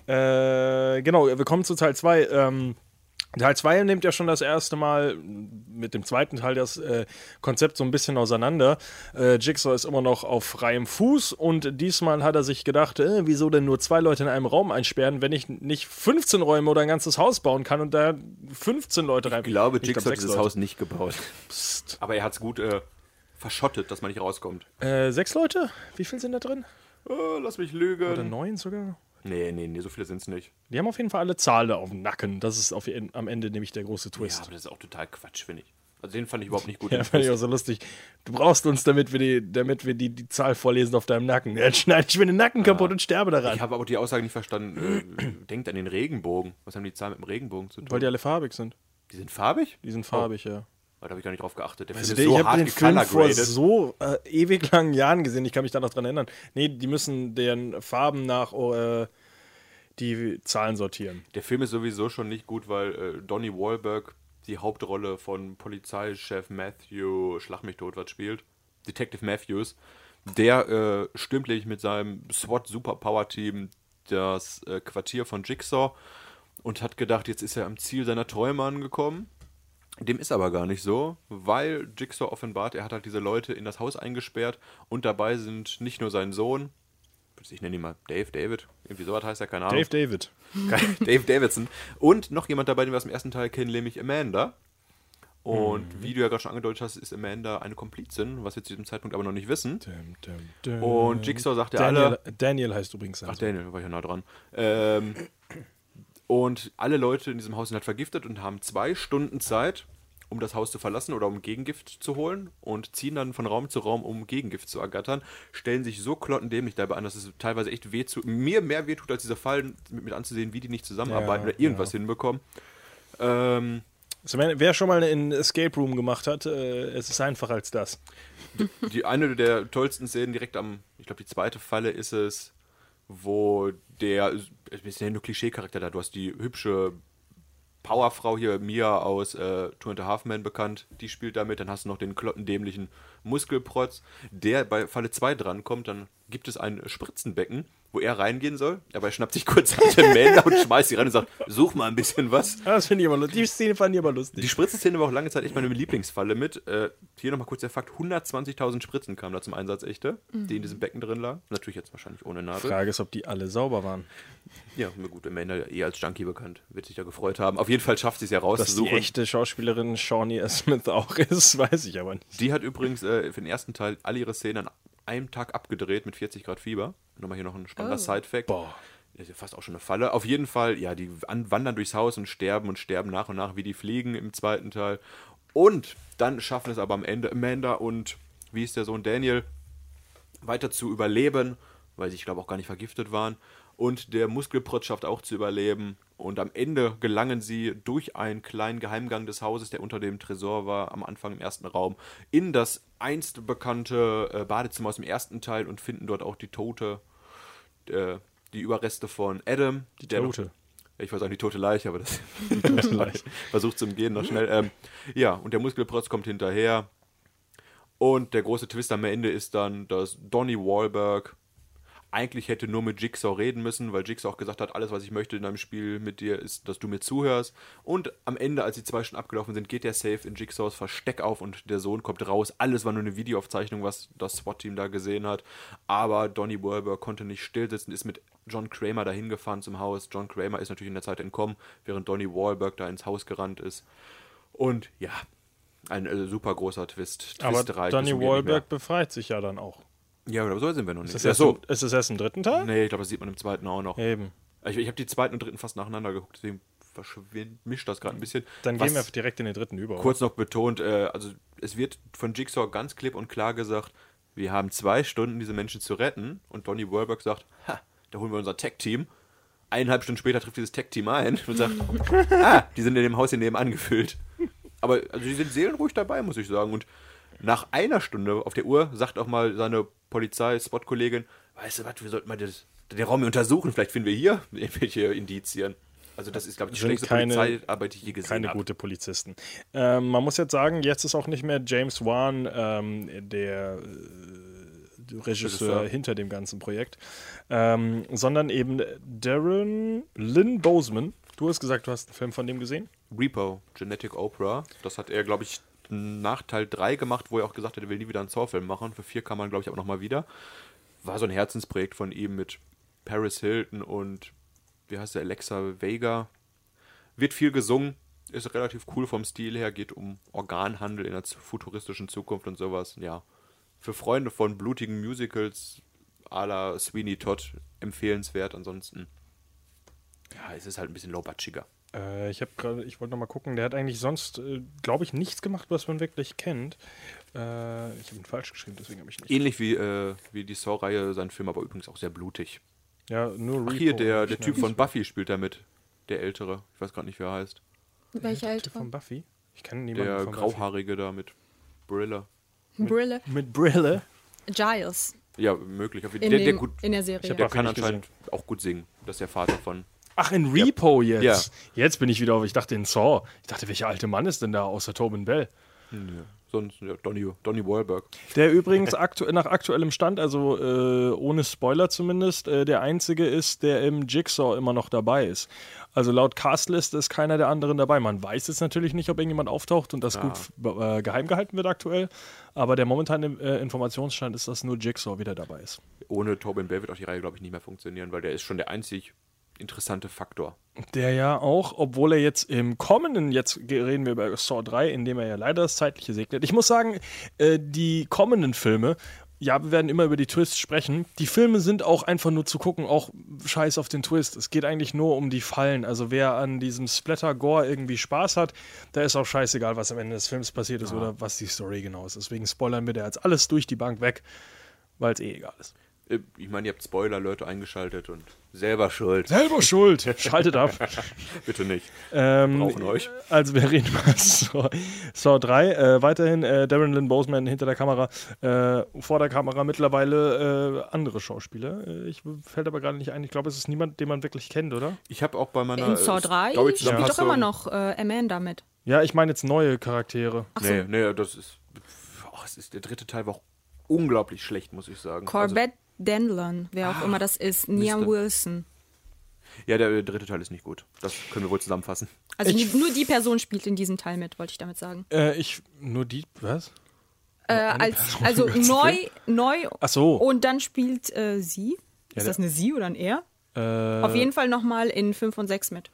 Äh, genau, wir kommen zu Teil 2. Ähm, Teil 2 nimmt ja schon das erste Mal mit dem zweiten Teil das äh, Konzept so ein bisschen auseinander. Äh, Jigsaw ist immer noch auf freiem Fuß und diesmal hat er sich gedacht, äh, wieso denn nur zwei Leute in einem Raum einsperren, wenn ich nicht 15 Räume oder ein ganzes Haus bauen kann und da 15 Leute rein. Ich glaube, glaub, Jigsaw hat dieses Leute. Haus nicht gebaut. Aber er hat es gut äh, verschottet, dass man nicht rauskommt. Äh, sechs Leute? Wie viel sind da drin? Oh, lass mich Oder lügen. neun sogar? Nee, nee, nee, so viele sind es nicht. Die haben auf jeden Fall alle Zahlen auf dem Nacken. Das ist auf, am Ende nämlich der große Ja, Twist. aber das ist auch total Quatsch, finde ich. Also den fand ich überhaupt nicht gut. Ja, den fand ich auch so lustig. Du brauchst uns, damit wir die, damit wir die, die Zahl vorlesen auf deinem Nacken. Jetzt schneide ich mir den Nacken kaputt und sterbe daran. ich habe aber die Aussage nicht verstanden. Äh, denkt an den Regenbogen. Was haben die Zahlen mit dem Regenbogen zu tun? Weil die alle farbig sind. die sind farbig? Die sind farbig, ja. Da habe ich gar nicht drauf geachtet. Der Also Film ist so ich habe hart den Film vor so äh, ewig langen Jahren gesehen. Ich kann mich da noch dran erinnern. Nee, die müssen deren Farben nach oh, äh, die Zahlen sortieren. Der Film ist sowieso schon nicht gut, weil äh, Donny Wahlberg die Hauptrolle von Polizeichef Matthew Schlag mich tot was spielt. Detective Matthews. Der äh, stündlich mit seinem SWAT Superpower Team das äh, Quartier von Jigsaw und hat gedacht, jetzt ist er am Ziel seiner Träume angekommen. Dem ist aber gar nicht so, weil Jigsaw offenbart, er hat halt diese Leute in das Haus eingesperrt und dabei sind nicht nur sein Sohn, ich nenne ihn mal Dave, David, Irgendwie sowas heißt er, keine Ahnung. Dave David. Dave Davidson. Und noch jemand dabei, den wir aus dem ersten Teil kennen, nämlich Amanda. Und Mhm. wie du ja gerade schon angedeutet hast, ist Amanda eine Komplizin, was wir zu diesem Zeitpunkt aber noch nicht wissen. Dum, dum, dum. Und Jigsaw sagt ja Daniel, alle. Daniel heißt übrigens. Ach, Also. Daniel, war ich ja nah dran. Ähm, und alle Leute in diesem Haus sind halt vergiftet und haben zwei Stunden Zeit, um das Haus zu verlassen oder um Gegengift zu holen und ziehen dann von Raum zu Raum, um Gegengift zu ergattern. Stellen sich so klottendämlich dabei an, dass es teilweise echt weh zu, mir mehr weh tut, als diese Fallen mit, mit anzusehen, wie die nicht zusammenarbeiten Ja, oder irgendwas hinbekommen. Ähm, Also, wenn- wer schon mal einen Escape Room gemacht hat, äh, es ist einfacher als das. die eine der tollsten Szenen direkt am, ich glaube, die zweite Falle ist es, wo der, ist ja nur Klischee-Charakter da, du hast die hübsche Powerfrau hier, Mia aus äh, Two and a Half Men bekannt, die spielt damit, dann hast du noch den klottendämlichen Muskelprotz, der bei Falle 2 drankommt, dann gibt es ein Spritzenbecken, wo er reingehen soll, aber er schnappt sich kurz an den Mähler und schmeißt sie rein und sagt, such mal ein bisschen was. Das finde ich immer lustig. Die Szene fand ich aber lustig. Die Spritzenszene war auch lange Zeit echt meine Lieblingsfalle mit. Äh, hier nochmal kurz der Fakt: 120.000 Spritzen kamen da zum Einsatz, echte, die in diesem Becken drin lagen. Natürlich jetzt wahrscheinlich ohne Nadel. Frage ist, ob die alle sauber waren. Ja, gut, Amanda eh als Junkie bekannt, wird sich da gefreut haben. Auf jeden Fall schafft sie es ja Dass die echte Schauspielerin Shawnee S. Smith auch ist, weiß ich aber nicht. Die hat übrigens äh, für den ersten Teil alle ihre Szenen an einem Tag abgedreht mit 40 Grad Fieber. Nochmal hier noch ein spannender Side-Fact. Boah. Das ist ja fast auch schon eine Falle. Auf jeden Fall, ja, die an- wandern durchs Haus und sterben und sterben nach und nach wie die Fliegen im zweiten Teil. Und dann schaffen es aber am Ende Amanda und, wie ist der Sohn Daniel, weiter zu überleben, weil sie, ich glaube, auch gar nicht vergiftet waren. Und der Muskelprotz schafft auch zu überleben. Und am Ende gelangen sie durch einen kleinen Geheimgang des Hauses, der unter dem Tresor war, am Anfang im ersten Raum, in das einst bekannte äh, Badezimmer aus dem ersten Teil und finden dort auch die Tote, äh, die Überreste von Adam. Die Tote. ich wollte sagen, die tote Leiche, aber das die tote Leiche. versucht zum Gehen noch schnell. Ähm, ja, und der Muskelprotz kommt hinterher. Und der große Twist am Ende ist dann, dass Donny Wahlberg eigentlich hätte nur mit Jigsaw reden müssen, weil Jigsaw auch gesagt hat, alles, was ich möchte in einem Spiel mit dir, ist, dass du mir zuhörst. Und am Ende, als die zwei Stunden abgelaufen sind, geht der Safe in Jigsaws Versteck auf und der Sohn kommt raus. Alles war nur eine Videoaufzeichnung, was das SWAT-Team da gesehen hat. Aber Donny Wahlberg konnte nicht stillsitzen, ist mit John Kramer dahin gefahren zum Haus. John Kramer ist natürlich in der Zeit entkommen, während Donny Wahlberg da ins Haus gerannt ist. Und ja, ein äh, super großer Twist. Aber Twistreich Donny. Wahlberg befreit sich ja dann auch. Ja, aber so sind wir noch nicht. Ist das, Ja, erst, so. im, ist das erst im dritten Teil? Nee, ich glaube, das sieht man im zweiten auch noch. Eben. Ich, ich habe die zweiten und dritten fast nacheinander geguckt, deswegen mischt das gerade ein bisschen. Dann gehen wir direkt in den dritten über. kurz noch betont, äh, also es wird von Jigsaw ganz klipp und klar gesagt, wir haben zwei Stunden, diese Menschen zu retten. Und Donny Wahlberg sagt, ha, da holen wir unser Tech-Team. Eineinhalb Stunden später trifft dieses Tech-Team ein und sagt, ah, die sind in dem Haus hier nebenan gefüllt. Aber also die sind seelenruhig dabei, muss ich sagen. Und nach einer Stunde auf der Uhr sagt auch mal seine Polizei-Spot-Kollegin, weißt du was, wir sollten mal das, den Raum untersuchen, vielleicht finden wir hier irgendwelche Indizien. Also das ist, glaube ich, die schlechteste keine- Polizeiarbeit, die ich je gesehen Keine habe. gute Polizisten. Ähm, man muss jetzt sagen, jetzt ist auch nicht mehr James Wan ähm, der äh, Regisseur hinter dem ganzen Projekt, ähm, sondern eben Darren Lynn Boseman. Du hast gesagt, du hast einen Film von dem gesehen? Repo, Genetic Opera. Das hat er, glaube ich, nach Teil 3 gemacht, wo er auch gesagt hat, er will nie wieder einen Saw-Film machen. Für 4 kann man, glaube ich, aber nochmal wieder. War so ein Herzensprojekt von ihm mit Paris Hilton und, wie heißt der, Alexa Vega. Wird viel gesungen, ist relativ cool vom Stil her, geht um Organhandel in der futuristischen Zukunft und sowas. Ja, für Freunde von blutigen Musicals à la Sweeney Todd empfehlenswert. Ansonsten, ja, es ist halt ein bisschen low-budgiger. Äh, ich habe gerade, ich wollte noch mal gucken. Der hat eigentlich sonst, äh, glaube ich, nichts gemacht, was man wirklich kennt. Äh, ich habe ihn falsch geschrieben, deswegen habe ich nicht. Ähnlich wie, äh, wie die Saw-Reihe, sein Film aber übrigens auch sehr blutig. Ja, nur Ach, Repo hier, der, der Typ von Buffy spielt da mit. Der Ältere. Ich weiß gerade nicht, wer er heißt. Welcher Der ältere? von Buffy? Ich kenne niemanden Der von Grauhaarige da mit Brille. Brille. Buffy. Mit Brille. Giles. Ja, möglich. Der, der, dem, gut, in der Serie. Ich hab der Buffy kann anscheinend auch gut singen. Das ist der Vater von. Ach, in Repo jetzt. Ja. Jetzt bin ich wieder auf. Ich dachte in Saw. Ich dachte, welcher alte Mann ist denn da außer Tobin Bell? sonst ja, Donny, Donny Wahlberg. Der übrigens aktu nach aktuellem Stand, also äh, ohne Spoiler zumindest, äh, der einzige ist, der im Jigsaw immer noch dabei ist. Also laut Castlist ist keiner der anderen dabei. Man weiß jetzt natürlich nicht, ob irgendjemand auftaucht und das gut äh, geheim gehalten wird aktuell. Aber der momentane äh, Informationsstand ist, dass nur Jigsaw wieder dabei ist. Ohne Tobin Bell wird auch die Reihe, glaube ich, nicht mehr funktionieren, weil der ist schon der einzig interessante Faktor. Der ja auch, obwohl er jetzt im kommenden, jetzt reden wir über Saw 3, in dem er ja leider das Zeitliche segnet. Ich muss sagen, äh, die kommenden Filme, ja, wir werden immer über die Twists sprechen. Die Filme sind auch einfach nur zu gucken, auch scheiß auf den Twist. Es geht eigentlich nur um die Fallen. Also wer an diesem Splatter-Gore irgendwie Spaß hat, da ist auch scheißegal, was am Ende des Films passiert ist oder was die Story genau ist. Deswegen spoilern wir da jetzt alles durch die Bank weg, weil es eh egal ist. Äh, Ich meine, ihr habt Spoiler-Leute eingeschaltet und selber schuld. Selber schuld. Schaltet ab. Bitte nicht. Ähm, Brauchen euch. Also wir reden über Saw, Saw 3. Äh, weiterhin äh, Darren Lynn Boseman hinter der Kamera, äh, vor der Kamera mittlerweile äh, andere Schauspieler. Äh, ich fällt aber gerade nicht ein. Ich glaube, es ist niemand, den man wirklich kennt, oder? Ich habe auch bei meiner In Saw 3 spielt doch immer noch äh, Amanda mit. Ja, ich meine jetzt neue Charaktere. Nee, nee, das ist. Oh, es ist der dritte Teil war auch unglaublich schlecht, muss ich sagen. Corbett Denlon, wer auch immer das ist. Niam. Wilson. Ja, der, der dritte Teil ist nicht gut. Das können wir wohl zusammenfassen. Also Ich- nur die Person spielt in diesem Teil mit, wollte ich damit sagen. Äh, ich, nur die, was? Äh, als, Person also neu, neu Ach so. und dann spielt äh, sie. Ist der- das eine sie oder ein er? Äh, Auf jeden Fall nochmal in 5 und 6 mit.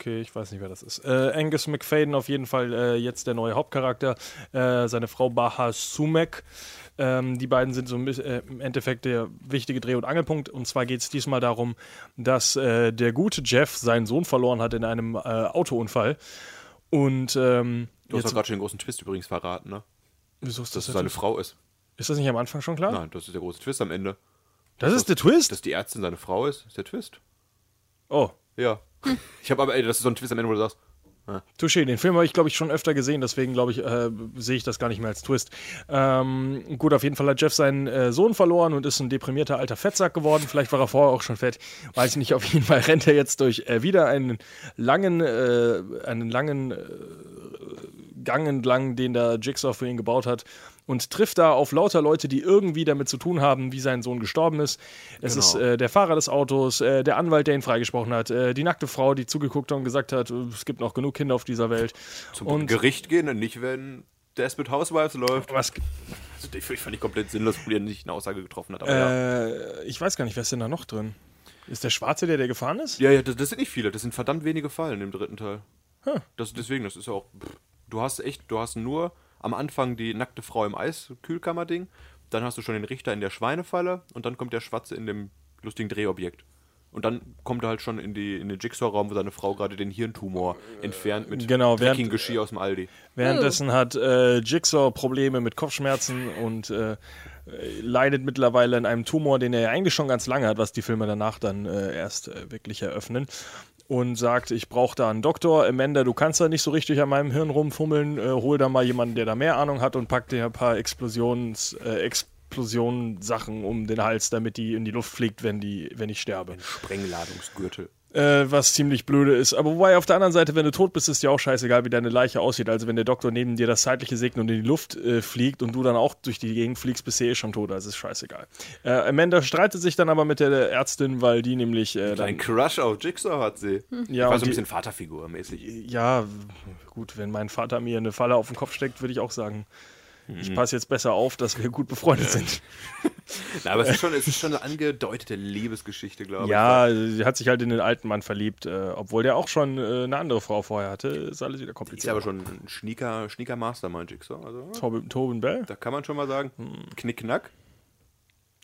Okay, ich weiß nicht, wer das ist. Äh, Angus McFadden auf jeden Fall äh, jetzt der neue Hauptcharakter. Äh, seine Frau Baha Sumek. Ähm, die beiden sind so äh, im Endeffekt der wichtige Dreh- und Angelpunkt. Und zwar geht es diesmal darum, dass äh, der gute Jeff seinen Sohn verloren hat in einem äh, Autounfall. Und ähm, Du hast doch gerade schon den großen Twist übrigens verraten, ne? wieso ist Dass das es seine? Frau ist. Ist das nicht am Anfang schon klar? Nein, das ist der große Twist am Ende. Das ist der Twist? Dass die Ärztin seine Frau ist, ist der Twist. oh, Ja. Ich habe aber, ey, das ist so ein Twist am Ende, wo du sagst, Touché, den Film habe ich, glaube ich, schon öfter gesehen, deswegen, glaube ich, äh, sehe ich das gar nicht mehr als Twist. Ähm, gut, auf jeden Fall hat Jeff seinen äh, Sohn verloren und ist ein deprimierter alter Fettsack geworden. Vielleicht war er vorher auch schon fett, weiß ich nicht. Auf jeden Fall rennt er jetzt durch äh, wieder einen langen, äh, einen langen äh, Gang entlang, den der Jigsaw für ihn gebaut hat und trifft da auf lauter Leute, die irgendwie damit zu tun haben, wie sein Sohn gestorben ist. Es Genau. ist äh, der Fahrer des Autos, äh, der Anwalt, der ihn freigesprochen hat, äh, die nackte Frau, die zugeguckt hat und gesagt hat, äh, es gibt noch genug Kinder auf dieser Welt. zum und Gericht gehen und nicht, wenn Desperate Housewives läuft. was, Also, ich fand ich komplett sinnlos, wo er nicht eine Aussage getroffen hat. Ja. äh, ich weiß gar nicht, wer ist denn da noch drin? Ist der Schwarze der, der gefahren ist? Ja, ja, das, das sind nicht viele. Das sind verdammt wenige Fallen im dritten Teil. Das, deswegen, das ist ja auch. pff, Du hast echt, du hast nur am Anfang die nackte Frau im Eiskühlkammer-Ding, dann hast du schon den Richter in der Schweinefalle und dann kommt der Schwarze in dem lustigen Drehobjekt. Und dann kommt er halt schon in, die, in den Jigsaw-Raum, wo seine Frau gerade den Hirntumor entfernt mit Genau, während- Geschirr aus dem Aldi. Währenddessen hat äh, Jigsaw Probleme mit Kopfschmerzen und äh, äh, leidet mittlerweile an einem Tumor, den er ja eigentlich schon ganz lange hat, was die Filme danach dann äh, erst äh, wirklich eröffnen. Und sagt, ich brauche da einen Doktor. Amanda, du kannst da nicht so richtig an meinem Hirn rumfummeln. Äh, hol da mal jemanden, der da mehr Ahnung hat und packt dir ein paar Explosions, äh, Explosionsachen um den Hals, damit die in die Luft fliegt, wenn, die, wenn ich sterbe. Sprengladungsgürtel. Äh, was ziemlich blöde ist. Aber wobei auf der anderen Seite, wenn du tot bist, ist dir auch scheißegal, wie deine Leiche aussieht. Also wenn der Doktor neben dir das zeitliche segnet und in die Luft äh, fliegt und du dann auch durch die Gegend fliegst, bist du eh schon tot. Also ist scheißegal. Äh, Amanda streitet sich dann aber mit der Ärztin, weil die nämlich äh, Ein Crush auf Jigsaw hat sie. ja, War so ein bisschen Vaterfigur-mäßig. ja, gut, wenn mein Vater mir eine Falle auf den Kopf steckt, würde ich auch sagen. Ich passe jetzt besser auf, dass wir gut befreundet sind. Na, aber es ist, schon, es ist schon eine angedeutete Liebesgeschichte, glaube ich. Ja, sie hat sich halt in den alten Mann verliebt, äh, obwohl der auch schon äh, eine andere Frau vorher hatte. Ist alles wieder Ist kompliziert. aber schon ein schnieker, schnieker Mastermind, Jigsaw. Also, Tobin, Tobin Bell? da kann man schon mal sagen, Knickknack.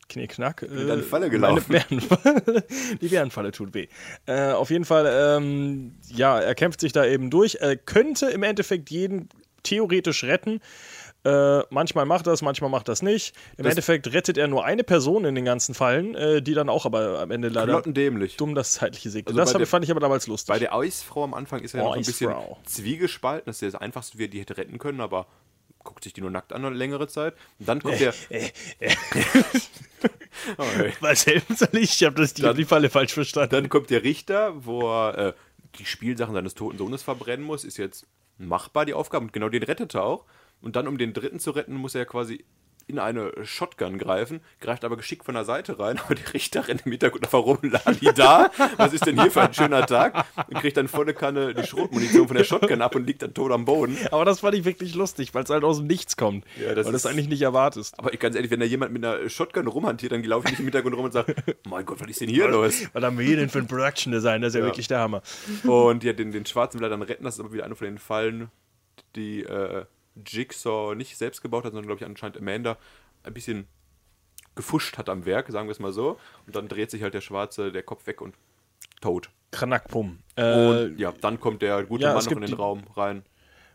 Knickknack. Äh, in eine Falle gelaufen. Bärenfalle. Die Bärenfalle tut weh. Äh, auf jeden Fall, ähm, ja, er kämpft sich da eben durch. Er könnte im Endeffekt jeden theoretisch retten. Äh, manchmal macht das, manchmal macht das nicht. Im Das- Endeffekt rettet er nur eine Person in den ganzen Fallen, äh, die dann auch aber am Ende leider dumm das zeitliche segnet. Also das der- fand ich aber damals lustig. Bei der Eisfrau am Anfang ist er ja noch ein bisschen zwiegespalten. Das ist ja das Einfachste, wie er die hätte retten können, aber guckt sich die nur nackt an eine längere Zeit. Und dann kommt der. oh, ey. Was helfen soll ich? Ich habe das die, Dann- die Falle falsch verstanden. Dann kommt der Richter, wo er äh, die Spielsachen seines toten Sohnes verbrennen muss. Ist jetzt machbar, die Aufgabe. Und genau den rettet er auch. Und dann, um den dritten zu retten, muss er quasi in eine Shotgun greifen, greift aber geschickt von der Seite rein, aber die Richter rennt im Hintergrund einfach rum, Lali da, was ist denn hier für ein schöner Tag? Und kriegt dann volle Kanne die Schrotmunition von der Shotgun ab und liegt dann tot am Boden. Aber das fand ich wirklich lustig, weil es halt aus dem Nichts kommt. Ja, das weil du es eigentlich nicht erwartest. Aber ich ganz ehrlich, wenn da jemand mit einer Shotgun rumhantiert, dann laufe ich nicht im Hintergrund rum und sage, mein Gott, was ist denn hier los? Was haben wir hier denn für ein Production Design? Das ist ja, Ja. wirklich der Hammer. Und ja, den, den Schwarzen will er dann retten, das ist aber wieder eine von den Fallen, die äh, Jigsaw nicht selbst gebaut hat, sondern glaube ich anscheinend Amanda ein bisschen gefuscht hat am Werk, sagen wir es mal so. Und dann dreht sich halt der Schwarze, der Kopf weg und tot. Kranakpum. Äh, Und ja, dann kommt der gute ja, Mann noch in den die- Raum rein.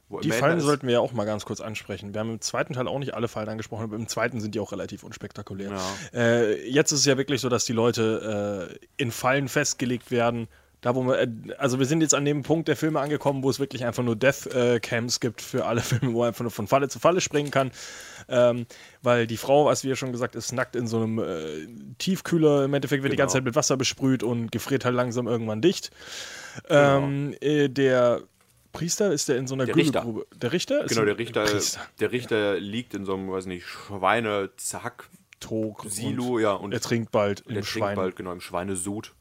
Die Amanda Fallen ist. sollten wir ja auch mal ganz kurz ansprechen. Wir haben im zweiten Teil auch nicht alle Fallen angesprochen, aber im zweiten sind die auch relativ unspektakulär. Ja. Äh, jetzt ist es ja wirklich so, dass die Leute äh, in Fallen festgelegt werden. Da, wo wir, äh, also wir sind jetzt an dem Punkt der Filme angekommen, wo es wirklich einfach nur Death-Camps gibt für alle Filme, wo man einfach nur von Falle zu Falle springen kann. Ähm, weil die Frau, als wir schon gesagt, ist nackt in so einem äh, Tiefkühler. Im Endeffekt wird die Genau. ganze Zeit mit Wasser besprüht und gefriert halt langsam irgendwann dicht. Ähm, äh, der Priester ist der in so einer Der Richter. Der Richter? Ist Genau, der Richter, Priester. der Richter liegt in so einem, weiß nicht, Schweine-Zack. Trog. Silo, und ja, und- er trinkt bald im trinkt Schwein. bald, genau, im Schweinesud.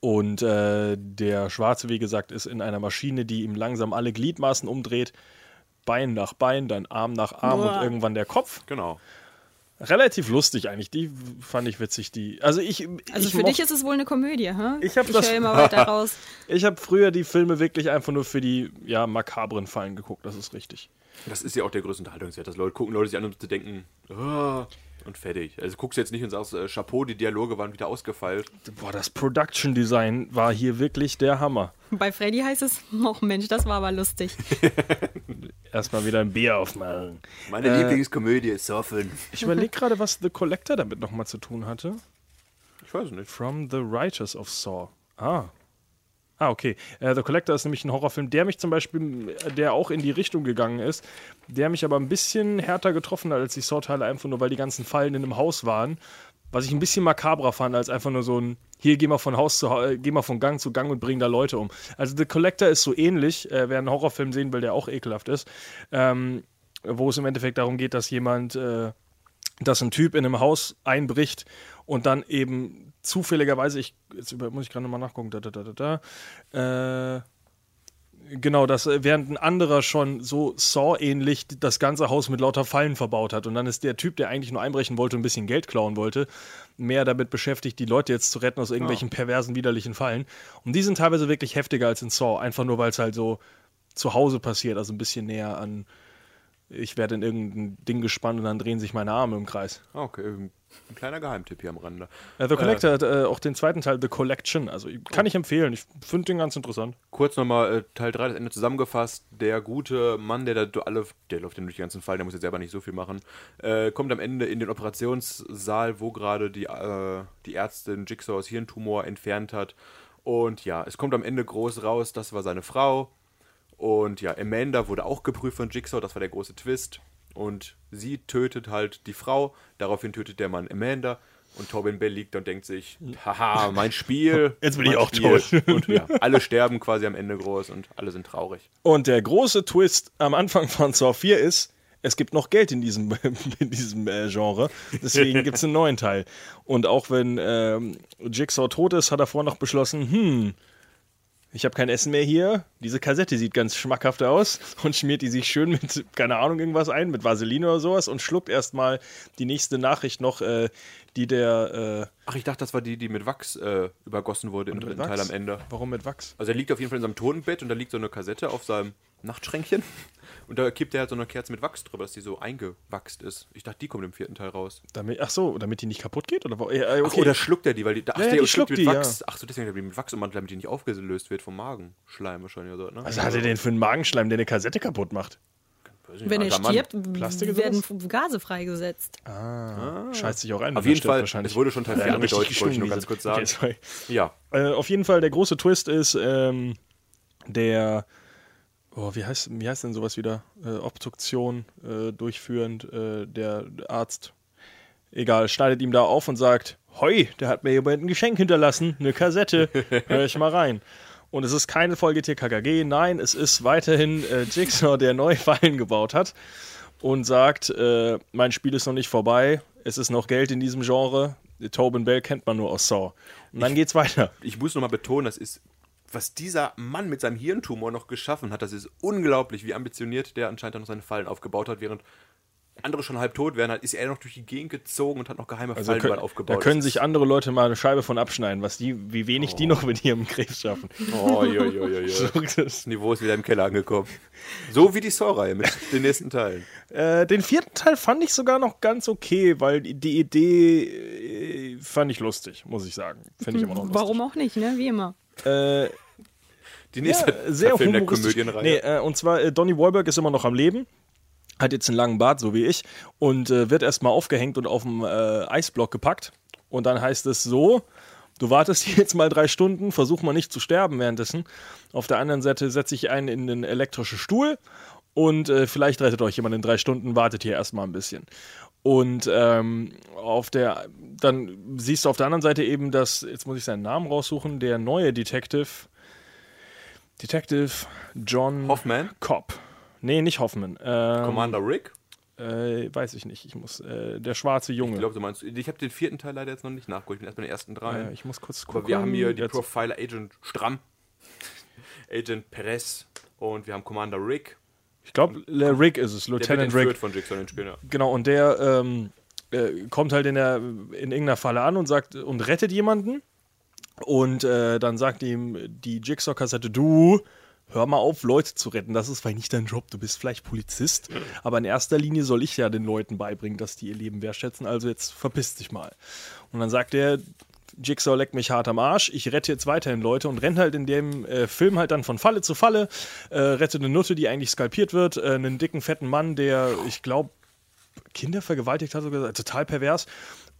Und äh, der Schwarze, wie gesagt, ist in einer Maschine, die ihm langsam alle Gliedmaßen umdreht. Bein nach Bein, dann Arm nach Arm Boah. und irgendwann der Kopf. Genau. Relativ lustig eigentlich. Die fand ich witzig. Die, also ich, Also ich für dich ist es wohl eine Komödie, hä? Ich hab das- höre immer weiter raus. Ich habe früher die Filme wirklich einfach nur für die ja, makabren Fallen geguckt. Das ist richtig. Das ist ja auch der größte Unterhaltungswert, dass Leute gucken, Leute sich an und zu denken, ah, und fertig. Also guckst du jetzt nicht und sagst, äh, Chapeau, die Dialoge waren wieder ausgefeilt. Boah, das Production Design war hier wirklich der Hammer. Bei Freddy heißt es, oh Mensch, das war aber lustig. Erstmal wieder ein Bier aufmachen. Meine Äh, Lieblingskomödie ist Surfen. Ich überlege gerade, was The Collector damit nochmal zu tun hatte. Ich weiß nicht. From the Writers of Saw. Ah. Ah, okay. Äh, the Collector ist nämlich ein Horrorfilm, der mich zum Beispiel, äh, der auch in die Richtung gegangen ist, der mich aber ein bisschen härter getroffen hat als die Saw-Teile, einfach nur, weil die ganzen Fallen in einem Haus waren. Was ich ein bisschen makabrer fand, als einfach nur so ein, hier geh mal von Haus zu äh, geh mal von Gang zu Gang und bring da Leute um. Also The Collector ist so ähnlich, äh, wer einen Horrorfilm sehen will, der auch ekelhaft ist, ähm, wo es im Endeffekt darum geht, dass jemand äh, dass ein Typ in einem Haus einbricht und dann eben zufälligerweise, ich, jetzt über, muss ich gerade nochmal nachgucken, da, da, da, da, da, äh, genau, dass äh, während ein anderer schon so Saw-ähnlich das ganze Haus mit lauter Fallen verbaut hat und dann ist der Typ, der eigentlich nur einbrechen wollte und ein bisschen Geld klauen wollte, mehr damit beschäftigt, die Leute jetzt zu retten aus irgendwelchen perversen, widerlichen Fallen. Und die sind teilweise wirklich heftiger als in Saw, einfach nur weil es halt so zu Hause passiert, also ein bisschen näher an ich werde in irgendein Ding gespannt und dann drehen sich meine Arme im Kreis. Ah, Okay, ein kleiner Geheimtipp hier am Rande. Äh, The Collector hat äh, auch den zweiten Teil, The Collection. Also kann ich empfehlen. Ich finde den ganz interessant. Kurz nochmal äh, Teil 3, das Ende zusammengefasst. Der gute Mann, der da alle, der läuft ja durch den ganzen Fall, der muss jetzt selber nicht so viel machen, äh, kommt am Ende in den Operationssaal, wo gerade die, äh, die Ärztin Jigsaws Hirntumor entfernt hat. Und ja, es kommt am Ende groß raus, das war seine Frau. Und ja, Amanda wurde auch geprüft von Jigsaw, das war der große Twist. Und sie tötet halt die Frau, daraufhin tötet der Mann Amanda. Und Tobin Bell liegt und denkt sich, haha, mein Spiel. Jetzt bin ich auch Spiel. tot. Und ja, alle sterben quasi am Ende groß und alle sind traurig. Und der große Twist am Anfang von Saw 4 ist, es gibt noch Geld in diesem, in diesem äh, Genre. Deswegen gibt es einen neuen Teil. Und auch wenn ähm, Jigsaw tot ist, hat er vorher noch beschlossen, hm, ich habe kein Essen mehr hier. Diese Kassette sieht ganz schmackhaft aus und schmiert die sich schön mit, keine Ahnung, irgendwas ein, mit Vaseline oder sowas und schluckt erstmal die nächste Nachricht noch, äh, die der. Äh, Ach, ich dachte, das war die, die mit Wachs äh, übergossen wurde im dritten Teil am Ende. Warum mit Wachs? Also er liegt auf jeden Fall in seinem Totenbett und da liegt so eine Kassette auf seinem Nachtschränkchen. Und da kippt er halt so eine Kerze mit Wachs drüber, dass die so eingewachst ist. Ich dachte, die kommt im vierten Teil raus. Damit, ach so, damit die nicht kaputt geht? Oder? Äh, Ach, oder schluckt er die, weil die, ach, Ja, ja, der die schluckt mit die, Wachs. Ach so, deswegen hat er die mit Wachs ummanteln, damit die nicht aufgelöst wird vom Magenschleim wahrscheinlich oder so, ne? Was hat er denn für einen Magenschleim, der eine Kassette kaputt macht? Nicht, Wenn er stirbt, Plastik werden Gase freigesetzt. Scheißt sich auch ein. Auf jeden Fall, wahrscheinlich. es wurde schon Teil Ja, 4 richtig angedeutet, wollte ich nur ganz kurz sagen. Okay. Ja, Äh, auf jeden Fall, der große Twist ist, ähm, der, oh, wie heißt, wie heißt denn sowas wieder? Äh, Obduktion äh, durchführend, äh, der Arzt, egal, schneidet ihm da auf und sagt, hoi, der hat mir jemand ein Geschenk hinterlassen, eine Kassette, hör ich mal rein. Und es ist keine Folge TKKG, nein, es ist weiterhin äh, Jigsaw, der neue Fallen gebaut hat und sagt, äh, mein Spiel ist noch nicht vorbei, es ist noch Geld in diesem Genre. Tobin Bell kennt man nur aus Saw. Und dann geht's weiter. Ich muss nochmal betonen, das ist, was dieser Mann mit seinem Hirntumor noch geschaffen hat, das ist unglaublich, wie ambitioniert der anscheinend noch seine Fallen aufgebaut hat, während andere schon halb tot wären, halt ist er noch durch die Gegend gezogen und hat noch geheime Also Fallen können, aufgebaut. da können sich andere Leute mal eine Scheibe von abschneiden, was die, wie wenig die noch mit ihrem Krebs schaffen. Oh, jo, jo, jo, jo. Das Niveau ist wieder im Keller angekommen. So wie die Saw-Reihe mit den nächsten Teilen. Äh, den vierten Teil fand ich sogar noch ganz okay, weil die- die Idee äh, fand ich lustig, muss ich sagen. Finde ich immer noch lustig. Warum auch nicht, ne? Wie immer. Äh, Die nächste ja, sehr Film der. Komödienreihe. Nee, äh, und zwar, äh, Donny Wahlberg ist immer noch am Leben, hat jetzt einen langen Bart, so wie ich, und äh, wird erstmal aufgehängt und auf dem äh, Eisblock gepackt. Und dann heißt es so, du wartest hier jetzt mal drei Stunden, versuch mal nicht zu sterben währenddessen. Auf der anderen Seite setze ich einen in den elektrischen Stuhl und äh, vielleicht rettet euch jemand in drei Stunden, wartet hier erstmal ein bisschen. Und ähm, auf der, dann siehst du auf der anderen Seite eben, dass, jetzt muss ich seinen Namen raussuchen, der neue Detective, Detective John Hoffman? Cobb. Nee, nicht Hoffman. Ähm, Commander Rick? äh, weiß ich nicht. Ich muss, äh, der schwarze Junge. Ich glaube, du meinst, ich habe den vierten Teil leider jetzt noch nicht nachgeholt. Ich bin erst bei den ersten drei. äh, ich muss kurz gucken. Aber wir haben hier die Jetzt- Profiler Agent Stramm, Agent Perez und wir haben Commander Rick, Ich glaube, Rick ist es, der wird Lieutenant Rick. von Jigsaw den Spinner. Genau, und der ähm, äh, kommt halt in, der, in irgendeiner Falle an und sagt und rettet jemanden. Und äh, dann sagt ihm die Jigsaw-Kassette, du, hör mal auf, Leute zu retten. Das ist vielleicht nicht dein Job. Du bist vielleicht Polizist. Aber in erster Linie soll ich ja den Leuten beibringen, dass die ihr Leben wertschätzen. Also jetzt verpiss dich mal. Und dann sagt er, Jigsaw leckt mich hart am Arsch, ich rette jetzt weiterhin Leute und rennt halt in dem äh, Film halt dann von Falle zu Falle, äh, rette eine Nutte, die eigentlich skalpiert wird, äh, einen dicken, fetten Mann, der, ich glaube, Kinder vergewaltigt hat, sogar total pervers.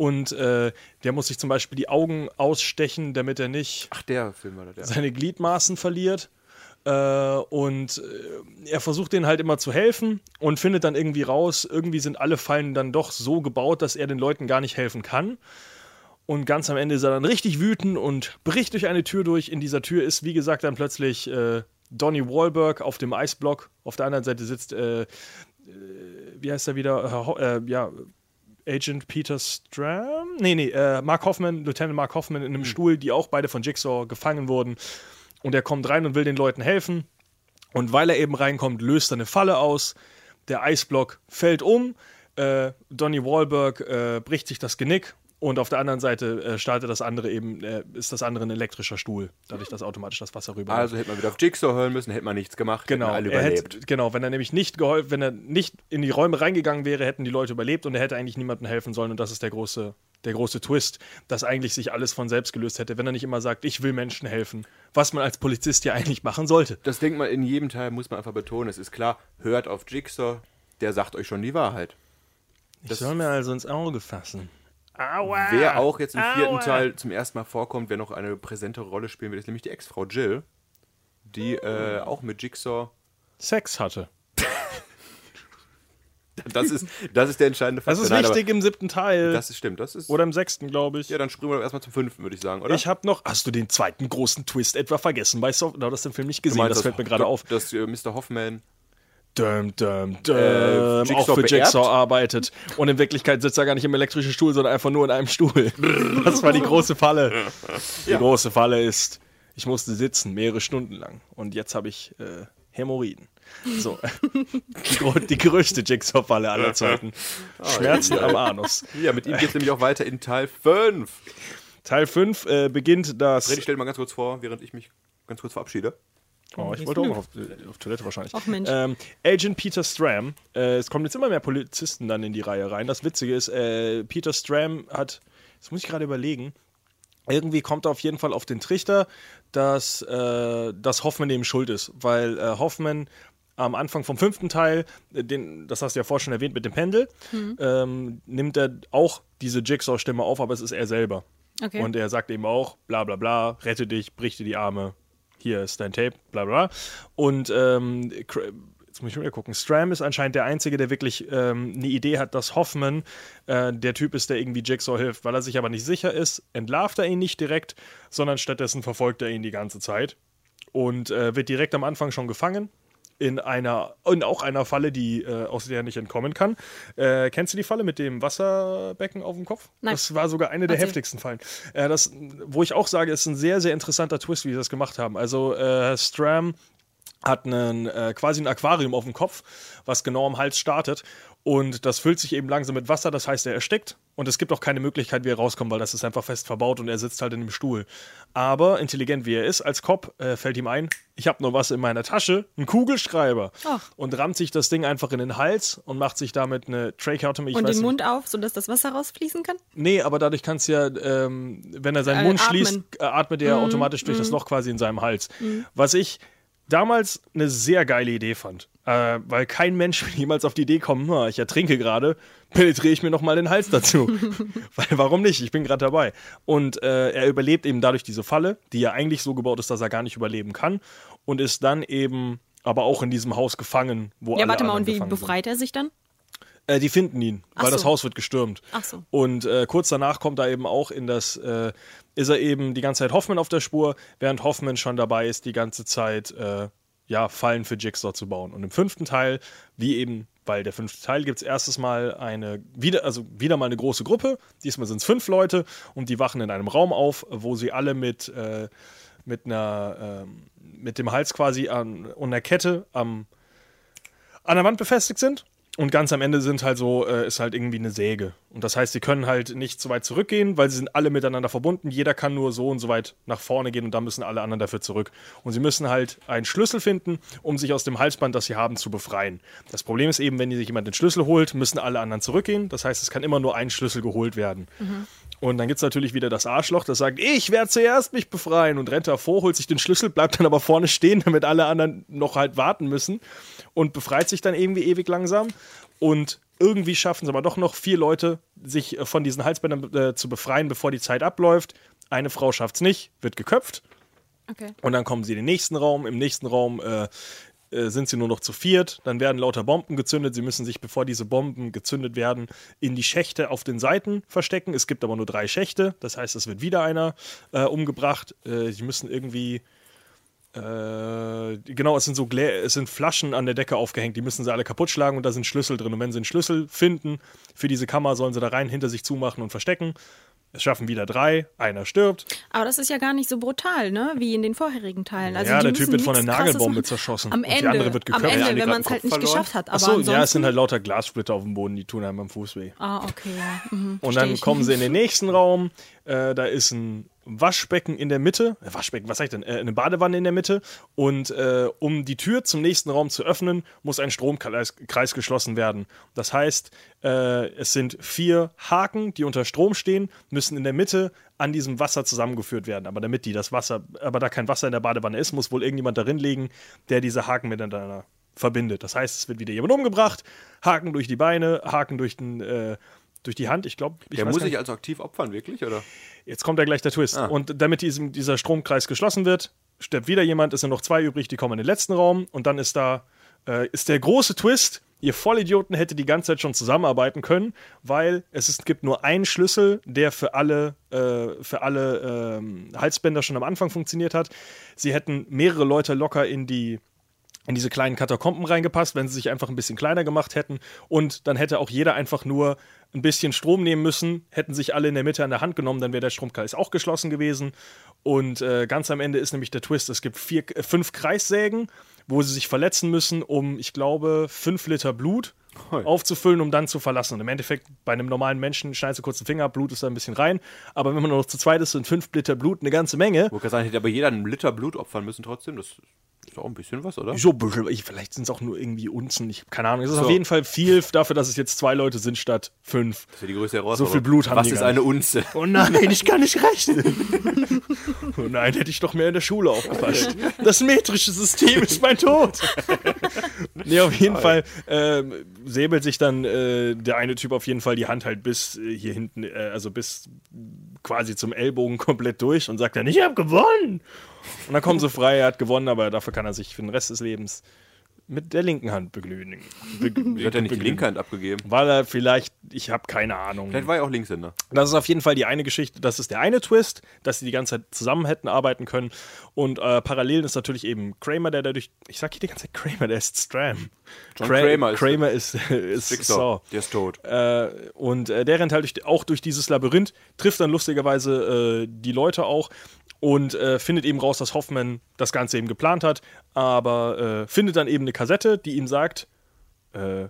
Und äh, der muss sich zum Beispiel die Augen ausstechen, damit er nicht Ach, der Film war das, ja. seine Gliedmaßen verliert. Äh, und äh, er versucht denen halt immer zu helfen und findet dann irgendwie raus, irgendwie sind alle Fallen dann doch so gebaut, dass er den Leuten gar nicht helfen kann. Und ganz am Ende ist er dann richtig wütend und bricht durch eine Tür durch. In dieser Tür ist, wie gesagt, dann plötzlich äh, Donny Wahlberg auf dem Eisblock. Auf der anderen Seite sitzt, äh, äh, wie heißt er wieder? Äh, äh, ja, Agent Peter Stram? Nee, nee, äh, Mark Hoffman, Lieutenant Mark Hoffman in einem Stuhl, die auch beide von Jigsaw gefangen wurden. Und er kommt rein und will den Leuten helfen. Und weil er eben reinkommt, löst er eine Falle aus. Der Eisblock fällt um. Äh, Donny Wahlberg äh, bricht sich das Genick. Und auf der anderen Seite äh, startet das andere eben, äh, ist das andere ein elektrischer Stuhl, dadurch, dass automatisch das Wasser rüber. Also hätte man wieder auf Jigsaw hören müssen, hätte man nichts gemacht, Genau, hätten alle er überlebt. hätte, genau, wenn er nämlich nicht geholfen, wenn er nicht in die Räume reingegangen wäre, hätten die Leute überlebt und er hätte eigentlich niemandem helfen sollen und das ist der große, der große Twist, dass eigentlich sich alles von selbst gelöst hätte, wenn er nicht immer sagt, ich will Menschen helfen, was man als Polizist ja eigentlich machen sollte. Das denkt man in jedem Teil, muss man einfach betonen. Es ist klar, hört auf Jigsaw, der sagt euch schon die Wahrheit. Ich soll mir also ins Auge fassen. Wer auch jetzt im vierten Teil zum ersten Mal vorkommt, wer noch eine präsentere Rolle spielen wird, ist nämlich die Ex-Frau Jill, die äh, auch mit Jigsaw. Sex hatte. Das ist, das ist der entscheidende Das ist Nein, wichtig im siebten Teil. Das ist, stimmt. Das ist, oder im sechsten, glaube ich. ja, dann springen wir doch erstmal zum fünften, würde ich sagen, oder? ich habe noch. Hast du den zweiten großen Twist etwa vergessen bei Soft? Du hast den Film nicht gesehen, meinst, das fällt mir gerade auf. Dass äh, Mr. Hoffman Dum, dum, dum, Äh, auch für Jigsaw beerbt? arbeitet. Und in Wirklichkeit sitzt er gar nicht im elektrischen Stuhl, sondern einfach nur in einem Stuhl. Das war die große Falle. Die große Falle ist, ich musste sitzen, mehrere Stunden lang. Und jetzt habe ich äh, Hämorrhoiden. So. die, die größte Jigsaw-Falle aller Zeiten. Schmerzen am Anus. Ja, mit ihm geht es nämlich auch weiter in Teil 5. Teil 5 äh, beginnt das. Freddy, stell dir mal ganz kurz vor, während ich mich ganz kurz verabschiede. Oh, ich wollte auch noch auf, äh, auf Toilette wahrscheinlich. Ach, Mensch. Ähm, Agent Peter Stram. Äh, es kommen jetzt immer mehr Polizisten dann in die Reihe rein. Das Witzige ist, äh, Peter Stram hat, das muss ich gerade überlegen, irgendwie kommt er auf jeden Fall auf den Trichter, dass, äh, dass Hoffman eben schuld ist. Weil äh, Hoffman am Anfang vom fünften Teil, äh, den, das hast du ja vorher schon erwähnt mit dem Pendel, ähm, nimmt er auch diese Jigsaw-Stimme auf, aber es ist er selber. Okay. Und er sagt eben auch, bla bla bla, rette dich, brich dir die Arme, hier ist dein Tape, bla bla. Und ähm, jetzt muss ich mal gucken, Stram ist anscheinend der Einzige, der wirklich ähm, eine Idee hat, dass Hoffman äh, der Typ ist, der irgendwie Jigsaw hilft. Weil er sich aber nicht sicher ist, entlarvt er ihn nicht direkt, sondern stattdessen verfolgt er ihn die ganze Zeit. und äh, wird direkt am Anfang schon gefangen. In einer, in auch einer Falle, die äh, aus der er nicht entkommen kann. Äh, kennst du die Falle mit dem Wasserbecken auf dem Kopf? Nein. Das war sogar eine der Erzähl. heftigsten Fallen. Äh, das, wo ich auch sage, ist ein sehr, sehr interessanter Twist, wie sie das gemacht haben. Also äh, Stram hat einen, äh, quasi ein Aquarium auf dem Kopf, was genau am Hals startet. Und das füllt sich eben langsam mit Wasser, das heißt, er erstickt. Und es gibt auch keine Möglichkeit, wie er rauskommt, weil das ist einfach fest verbaut und er sitzt halt in dem Stuhl. Aber intelligent wie er ist, als Cop, äh, fällt ihm ein, ich habe nur was in meiner Tasche, einen Kugelschreiber. Ach. Und rammt sich das Ding einfach in den Hals und macht sich damit eine Tracheotomy. Und den nicht. Mund auf, sodass das Wasser rausfließen kann? Nee, aber dadurch kannst du ja, ähm, wenn er seinen Äh, Mund atmen. schließt, äh, atmet er automatisch durch das Loch quasi in seinem Hals. Was ich damals eine sehr geile Idee fand. Äh, weil kein Mensch will jemals auf die Idee kommen, "Na, ich ertrinke gerade, penetriere ich mir nochmal den Hals dazu. weil warum nicht? Ich bin gerade dabei. Und äh, er überlebt eben dadurch diese Falle, die ja eigentlich so gebaut ist, dass er gar nicht überleben kann. Und ist dann eben aber auch in diesem Haus gefangen, wo Ja, alle warte mal, und wie sind. befreit er sich dann? Äh, die finden ihn, Ach weil das so. Haus wird gestürmt. Ach so. Und äh, kurz danach kommt er eben auch in das, äh, ist er eben die ganze Zeit Hoffman auf der Spur, während Hoffman schon dabei ist, die ganze Zeit äh, ja, Fallen für Jigsaw zu bauen. Und im fünften Teil, wie eben, weil der fünfte Teil gibt es erstes Mal eine, wieder, also wieder mal eine große Gruppe, diesmal sind es fünf Leute und die wachen in einem Raum auf, wo sie alle mit, äh, mit einer, ähm, mit dem Hals quasi an und einer Kette am an der Wand befestigt sind. Und ganz am Ende sind halt so, äh, ist halt irgendwie eine Säge. Und das heißt, sie können halt nicht so weit zurückgehen, weil sie sind alle miteinander verbunden. Jeder kann nur so und so weit nach vorne gehen und dann müssen alle anderen dafür zurück. Und sie müssen halt einen Schlüssel finden, um sich aus dem Halsband, das sie haben, zu befreien. Das Problem ist eben, wenn sich jemand den Schlüssel holt, müssen alle anderen zurückgehen. Das heißt, es kann immer nur ein Schlüssel geholt werden. Und dann gibt es natürlich wieder das Arschloch, das sagt, ich werde zuerst mich befreien und rennt davor, holt sich den Schlüssel, bleibt dann aber vorne stehen, damit alle anderen noch halt warten müssen und befreit sich dann irgendwie ewig langsam. Und irgendwie schaffen es aber doch noch vier Leute, sich äh, von diesen Halsbändern äh, zu befreien, bevor die Zeit abläuft. Eine Frau schafft es nicht, wird geköpft. Okay. Und dann kommen sie in den nächsten Raum. Im nächsten Raum äh, äh, sind sie nur noch zu viert. Dann werden lauter Bomben gezündet. Sie müssen sich, bevor diese Bomben gezündet werden, in die Schächte auf den Seiten verstecken. Es gibt aber nur drei Schächte. Das heißt, es wird wieder einer äh, umgebracht. Äh, sie müssen irgendwie. Äh, genau, es sind so Glä es sind Flaschen an der Decke aufgehängt, die müssen sie alle kaputt schlagen und da sind Schlüssel drin. Und wenn sie einen Schlüssel finden für diese Kammer, sollen sie da rein hinter sich zumachen und verstecken. Es schaffen wieder drei, einer stirbt. Aber das ist ja gar nicht so brutal, ne? Wie in den vorherigen Teilen. Also ja, der Typ wird von einer Nagelbombe zerschossen. Am Ende, die andere wird am geköpft. Ende, Haben die wenn man es halt nicht verloren? geschafft hat. Aber Achso, ja, es sind halt lauter Glassplitter auf dem Boden, die tun einem beim Fuß weh. Ah, okay, ja. Mhm, Und dann kommen sie in den nächsten Raum. Äh, da ist ein Waschbecken in der Mitte. Äh, Waschbecken, was sag ich denn? Äh, eine Badewanne in der Mitte. Und äh, um die Tür zum nächsten Raum zu öffnen, muss ein Stromkreis Kreis geschlossen werden. Das heißt, äh, es sind vier Haken, die unter Strom stehen, müssen in der Mitte an diesem Wasser zusammengeführt werden. Aber damit die das Wasser, aber da kein Wasser in der Badewanne ist, muss wohl irgendjemand darin legen, der diese Haken miteinander verbindet. Das heißt, es wird wieder jemand umgebracht, Haken durch die Beine, Haken durch den äh, durch die Hand. Ich glaube, ich Der muss sich also aktiv opfern, wirklich, oder? Jetzt kommt ja gleich der Twist. Ah. Und damit diesem, dieser Stromkreis geschlossen wird, stirbt wieder jemand, es sind noch zwei übrig, die kommen in den letzten Raum und dann ist da äh, ist der große Twist. Ihr Vollidioten hätte die ganze Zeit schon zusammenarbeiten können, weil es ist, gibt nur einen Schlüssel, der für alle, äh, für alle ähm, Halsbänder schon am Anfang funktioniert hat. Sie hätten mehrere Leute locker in die in diese kleinen Katakomben reingepasst, wenn sie sich einfach ein bisschen kleiner gemacht hätten. Und dann hätte auch jeder einfach nur ein bisschen Strom nehmen müssen, hätten sich alle in der Mitte an der Hand genommen, dann wäre der Stromkreis auch geschlossen gewesen. Und äh, ganz am Ende ist nämlich der Twist: Es gibt vier, äh, fünf Kreissägen, wo sie sich verletzen müssen, um, ich glaube, fünf Liter Blut Hoi. aufzufüllen, um dann zu verlassen. Und im Endeffekt, bei einem normalen Menschen schneidest du kurz den Finger ab, Blut ist da ein bisschen rein. Aber wenn man nur noch zu zweit ist, sind fünf Liter Blut eine ganze Menge. Wo kann sagen, hätte aber jeder einen Liter Blut opfern müssen trotzdem. Das ist auch ein bisschen was, oder? So vielleicht sind es auch nur irgendwie Unzen, ich habe keine Ahnung. Es ist So. auf jeden Fall viel dafür, dass es jetzt zwei Leute sind statt fünf. Das ist ja die größte Herausforderung. viel Blut haben Was die ist gar eine Unze? Oh nein, ich kann nicht rechnen. oh nein, hätte ich doch mehr in der Schule aufgepasst. Das metrische System ist mein Tod. nee, auf jeden Fall ähm, säbelt sich dann äh, der eine Typ auf jeden Fall die Hand halt bis äh, hier hinten, äh, also bis quasi zum Ellbogen komplett durch und sagt dann, ich habe gewonnen. Und dann kommen sie frei, er hat gewonnen, aber dafür kann er sich für den Rest des Lebens mit der linken Hand beglühen. Be hat er nicht die linke Hand abgegeben? Weil er vielleicht, ich habe keine Ahnung. Vielleicht war er auch Linkshänder. Das ist auf jeden Fall die eine Geschichte, das ist der eine Twist, dass sie die ganze Zeit zusammen hätten arbeiten können. Und äh, parallel ist natürlich eben Kramer, der dadurch, ich sag hier die ganze Zeit Kramer, der ist Stram. John Kra- Kramer ist- Kramer ist, ist Saw. der ist tot. Äh, und äh, der rennt halt durch, auch durch dieses Labyrinth, trifft dann lustigerweise äh, die Leute auch und äh, findet eben raus, dass Hoffman das Ganze eben geplant hat, aber äh, findet dann eben eine Kassette, die ihm sagt, äh,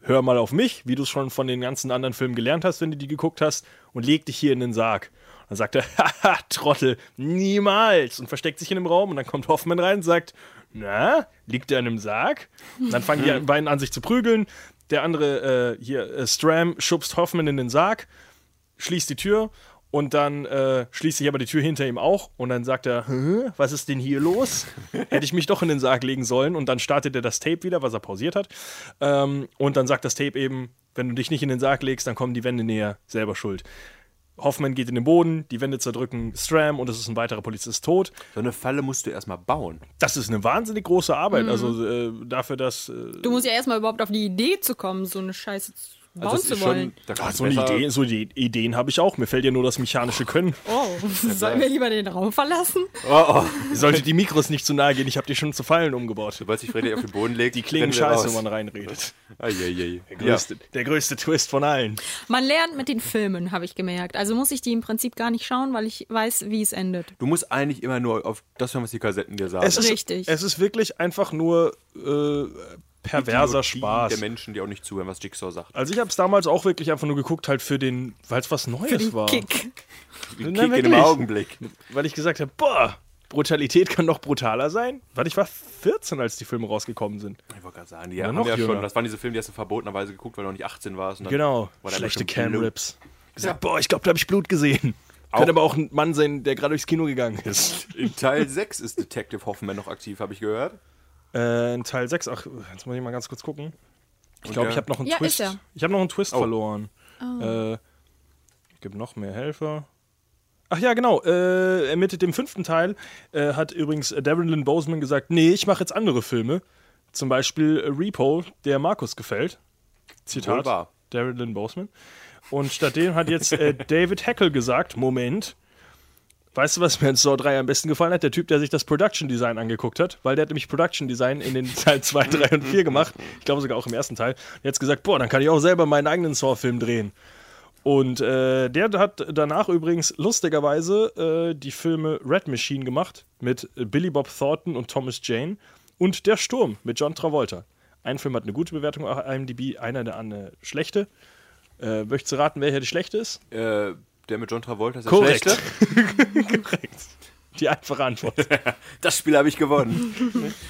hör mal auf mich, wie du es schon von den ganzen anderen Filmen gelernt hast, wenn du die geguckt hast, und leg dich hier in den Sarg. Dann sagt er, haha, Trottel, niemals, und versteckt sich in dem Raum, und dann kommt Hoffman rein und sagt, na, liegt er in einem Sarg? Und dann fangen die beiden an, sich zu prügeln. Der andere, äh, hier, äh, Stram, schubst Hoffman in den Sarg, schließt die Tür und dann äh, schließt sich aber die Tür hinter ihm auch und dann sagt er, Hä, was ist denn hier los? Hätte ich mich doch in den Sarg legen sollen und dann startet er das Tape wieder, was er pausiert hat. Ähm, und dann sagt das Tape eben, wenn du dich nicht in den Sarg legst, dann kommen die Wände näher, selber schuld. Hoffman geht in den Boden, die Wände zerdrücken Stram und es ist ein weiterer Polizist tot. So eine Falle musst du erstmal bauen. Das ist eine wahnsinnig große Arbeit. Also äh, dafür, dass äh, Du musst ja erstmal überhaupt auf die Idee zu kommen, so eine Scheiße zu bauen das zu ist wollen. da Ah, kannst so, eine Idee, so die Ideen habe ich auch. Mir fällt ja nur das mechanische Können. Oh, sollen wir lieber den Raum verlassen? Oh, oh. Sollte die Mikros nicht zu nahe gehen, ich habe die schon zu Fallen umgebaut. Sobald sich Freddy auf den Boden legt, Die klingen scheiße, raus. wenn man reinredet. Eieiei. Der Ja. größte, der größte Twist von allen. Man lernt mit den Filmen, habe ich gemerkt. Also muss ich die im Prinzip gar nicht schauen, weil ich weiß, wie es endet. Du musst eigentlich immer nur auf das hören, was die Kassetten dir sagen. Es ist, Richtig. Es ist wirklich einfach nur äh, perverser Spaß. Der Menschen, die auch nicht zuhören, was Jigsaw sagt. Also ich habe es damals auch wirklich einfach nur geguckt, halt für den, weil es was Neues war. Kick. Ein Na, Kick in dem Augenblick. Weil ich gesagt habe, boah, Brutalität kann noch brutaler sein. Weil ich war 14, als die Filme rausgekommen sind. Ich wollte gerade sagen, die haben noch ja jünger. schon, das waren diese Filme, die hast du verbotenerweise geguckt, weil du noch nicht 18 warst. und dann Genau. war Schlechte. Cam-Rips. Gesagt, boah, ich glaube, da habe ich Blut gesehen. Auch- Könnte aber auch ein Mann sein, der gerade durchs Kino gegangen ist. In Teil 6 ist Detective Hoffman noch aktiv, habe ich gehört. Äh, in Teil 6, ach, jetzt muss ich mal ganz kurz gucken. Ich glaube, ich habe noch einen Ja, Twist. ist er. Ich habe noch einen Twist Oh. verloren. Äh, ich gebe noch mehr Helfer. Ach ja, genau. Äh, mit dem fünften Teil äh, hat übrigens Darren Lynn Boseman gesagt, nee, ich mache jetzt andere Filme. Zum Beispiel äh, Repo, der Markus gefällt. Zitat. Darren Lynn Boseman. Und stattdem hat jetzt äh, David Heckel gesagt, Moment, Weißt du, was mir in Saw 3 am besten gefallen hat? Der Typ, der sich das Production Design angeguckt hat, weil der hat nämlich Production Design in den Teil 2, 3 und 4 gemacht. Ich glaube sogar auch im ersten Teil. Der hat gesagt, boah, dann kann ich auch selber meinen eigenen Saw-Film drehen. Und äh, der hat danach übrigens lustigerweise äh, die Filme Red Machine gemacht mit Billy Bob Thornton und Thomas Jane und Der Sturm mit John Travolta. Ein Film hat eine gute Bewertung auf IMDb, einer der andere schlechte. Äh, möchtest du raten, welcher die schlechte ist? Äh, der mit John Travolta ist der Korrekt. schlechte. Korrekt. Die einfache Antwort. Das Spiel habe ich gewonnen.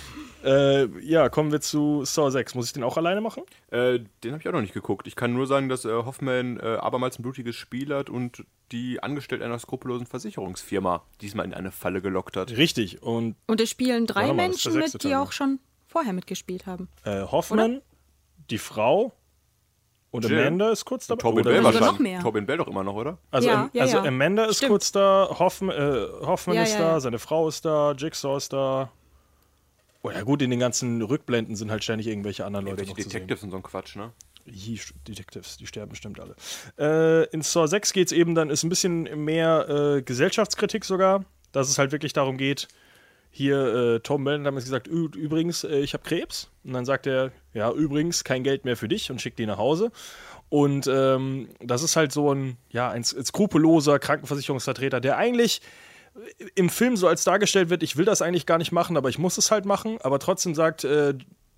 äh, ja, kommen wir zu Saw 6. Muss ich den auch alleine machen? äh, den habe ich auch noch nicht geguckt. Ich kann nur sagen, dass äh, Hoffman äh, abermals ein blutiges Spiel hat und die Angestellte einer skrupellosen Versicherungsfirma diesmal in eine Falle gelockt hat. Richtig. Und Und es spielen drei Menschen mit, die auch schon vorher mitgespielt haben. äh, Hoffmann, die Frau und Jill. Amanda ist kurz dabei. Tobin Oder Bell Also noch wahrscheinlich. mehr. Tobin Bell doch immer noch, oder? Also, Ja, ja, also ja. Amanda ist Stimmt. kurz da, Hoffman, äh, Hoffman Ja, ist ja, da, ja. seine Frau ist da, Jigsaw ist da. Oh ja gut, in den ganzen Rückblenden sind halt ständig irgendwelche anderen Leute Welche noch zu sehen. Detectives und so ein Quatsch, ne? Hi, Detectives, die sterben bestimmt alle. Äh, in Saw 6 geht es eben dann, ist ein bisschen mehr äh, Gesellschaftskritik sogar, dass es halt wirklich darum geht, hier, äh, Tom hat damals gesagt, "Ü- übrigens, äh, ich habe Krebs. Und dann sagt er, ja, übrigens, kein Geld mehr für dich und schickt die nach Hause. Und ähm, das ist halt so ein, ja, ein, skrupelloser Krankenversicherungsvertreter, der eigentlich im Film so als dargestellt wird, ich will das eigentlich gar nicht machen, aber ich muss es halt machen, aber trotzdem sagt, äh,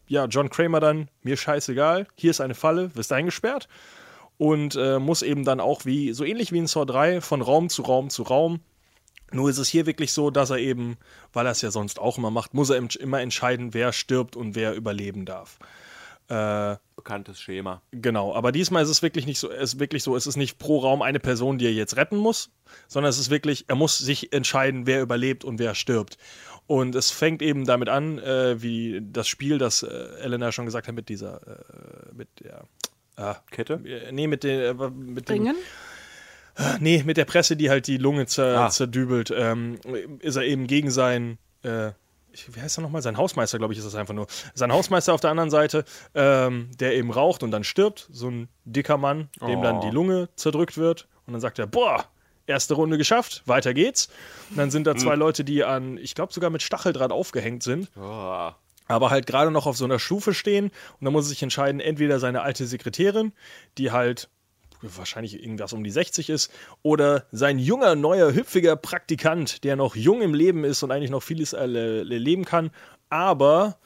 ja, John Kramer dann, mir scheißegal, hier ist eine Falle, wirst eingesperrt und äh, muss eben dann auch wie, so ähnlich wie in Saw 3, von Raum zu Raum zu Raum. Nur ist es hier wirklich so, dass er eben, weil er es ja sonst auch immer macht, muss er im- immer entscheiden, wer stirbt und wer überleben darf. Äh, Bekanntes Schema. Genau, aber diesmal ist es wirklich nicht so, es ist wirklich so, es ist nicht pro Raum eine Person, die er jetzt retten muss, sondern es ist wirklich, er muss sich entscheiden, wer überlebt und wer stirbt. Und es fängt eben damit an, äh, wie das Spiel, das äh, Elena schon gesagt hat, mit dieser, äh, mit der, ah, Kette? äh, nee, mit der, äh, mit dem, Bringen? Nee, mit der Presse, die halt die Lunge zer, Ah. zerdübelt, ähm, ist er eben gegen sein, äh, ich- wie heißt er nochmal? Sein Hausmeister, glaube ich, ist das einfach nur. Sein Hausmeister auf der anderen Seite, ähm, der eben raucht und dann stirbt. So ein dicker Mann, dem Oh. dann die Lunge zerdrückt wird. Und dann sagt er, boah, erste Runde geschafft, weiter geht's. Und dann sind da zwei Leute, die an, ich glaube sogar mit Stacheldraht aufgehängt sind. Oh. aber halt gerade noch auf so einer Stufe stehen und dann muss er sich entscheiden, entweder seine alte Sekretärin, die halt wahrscheinlich irgendwas um die 60 ist, oder sein junger, neuer, hüpfiger Praktikant, der noch jung im Leben ist und eigentlich noch vieles erle- leben kann, aber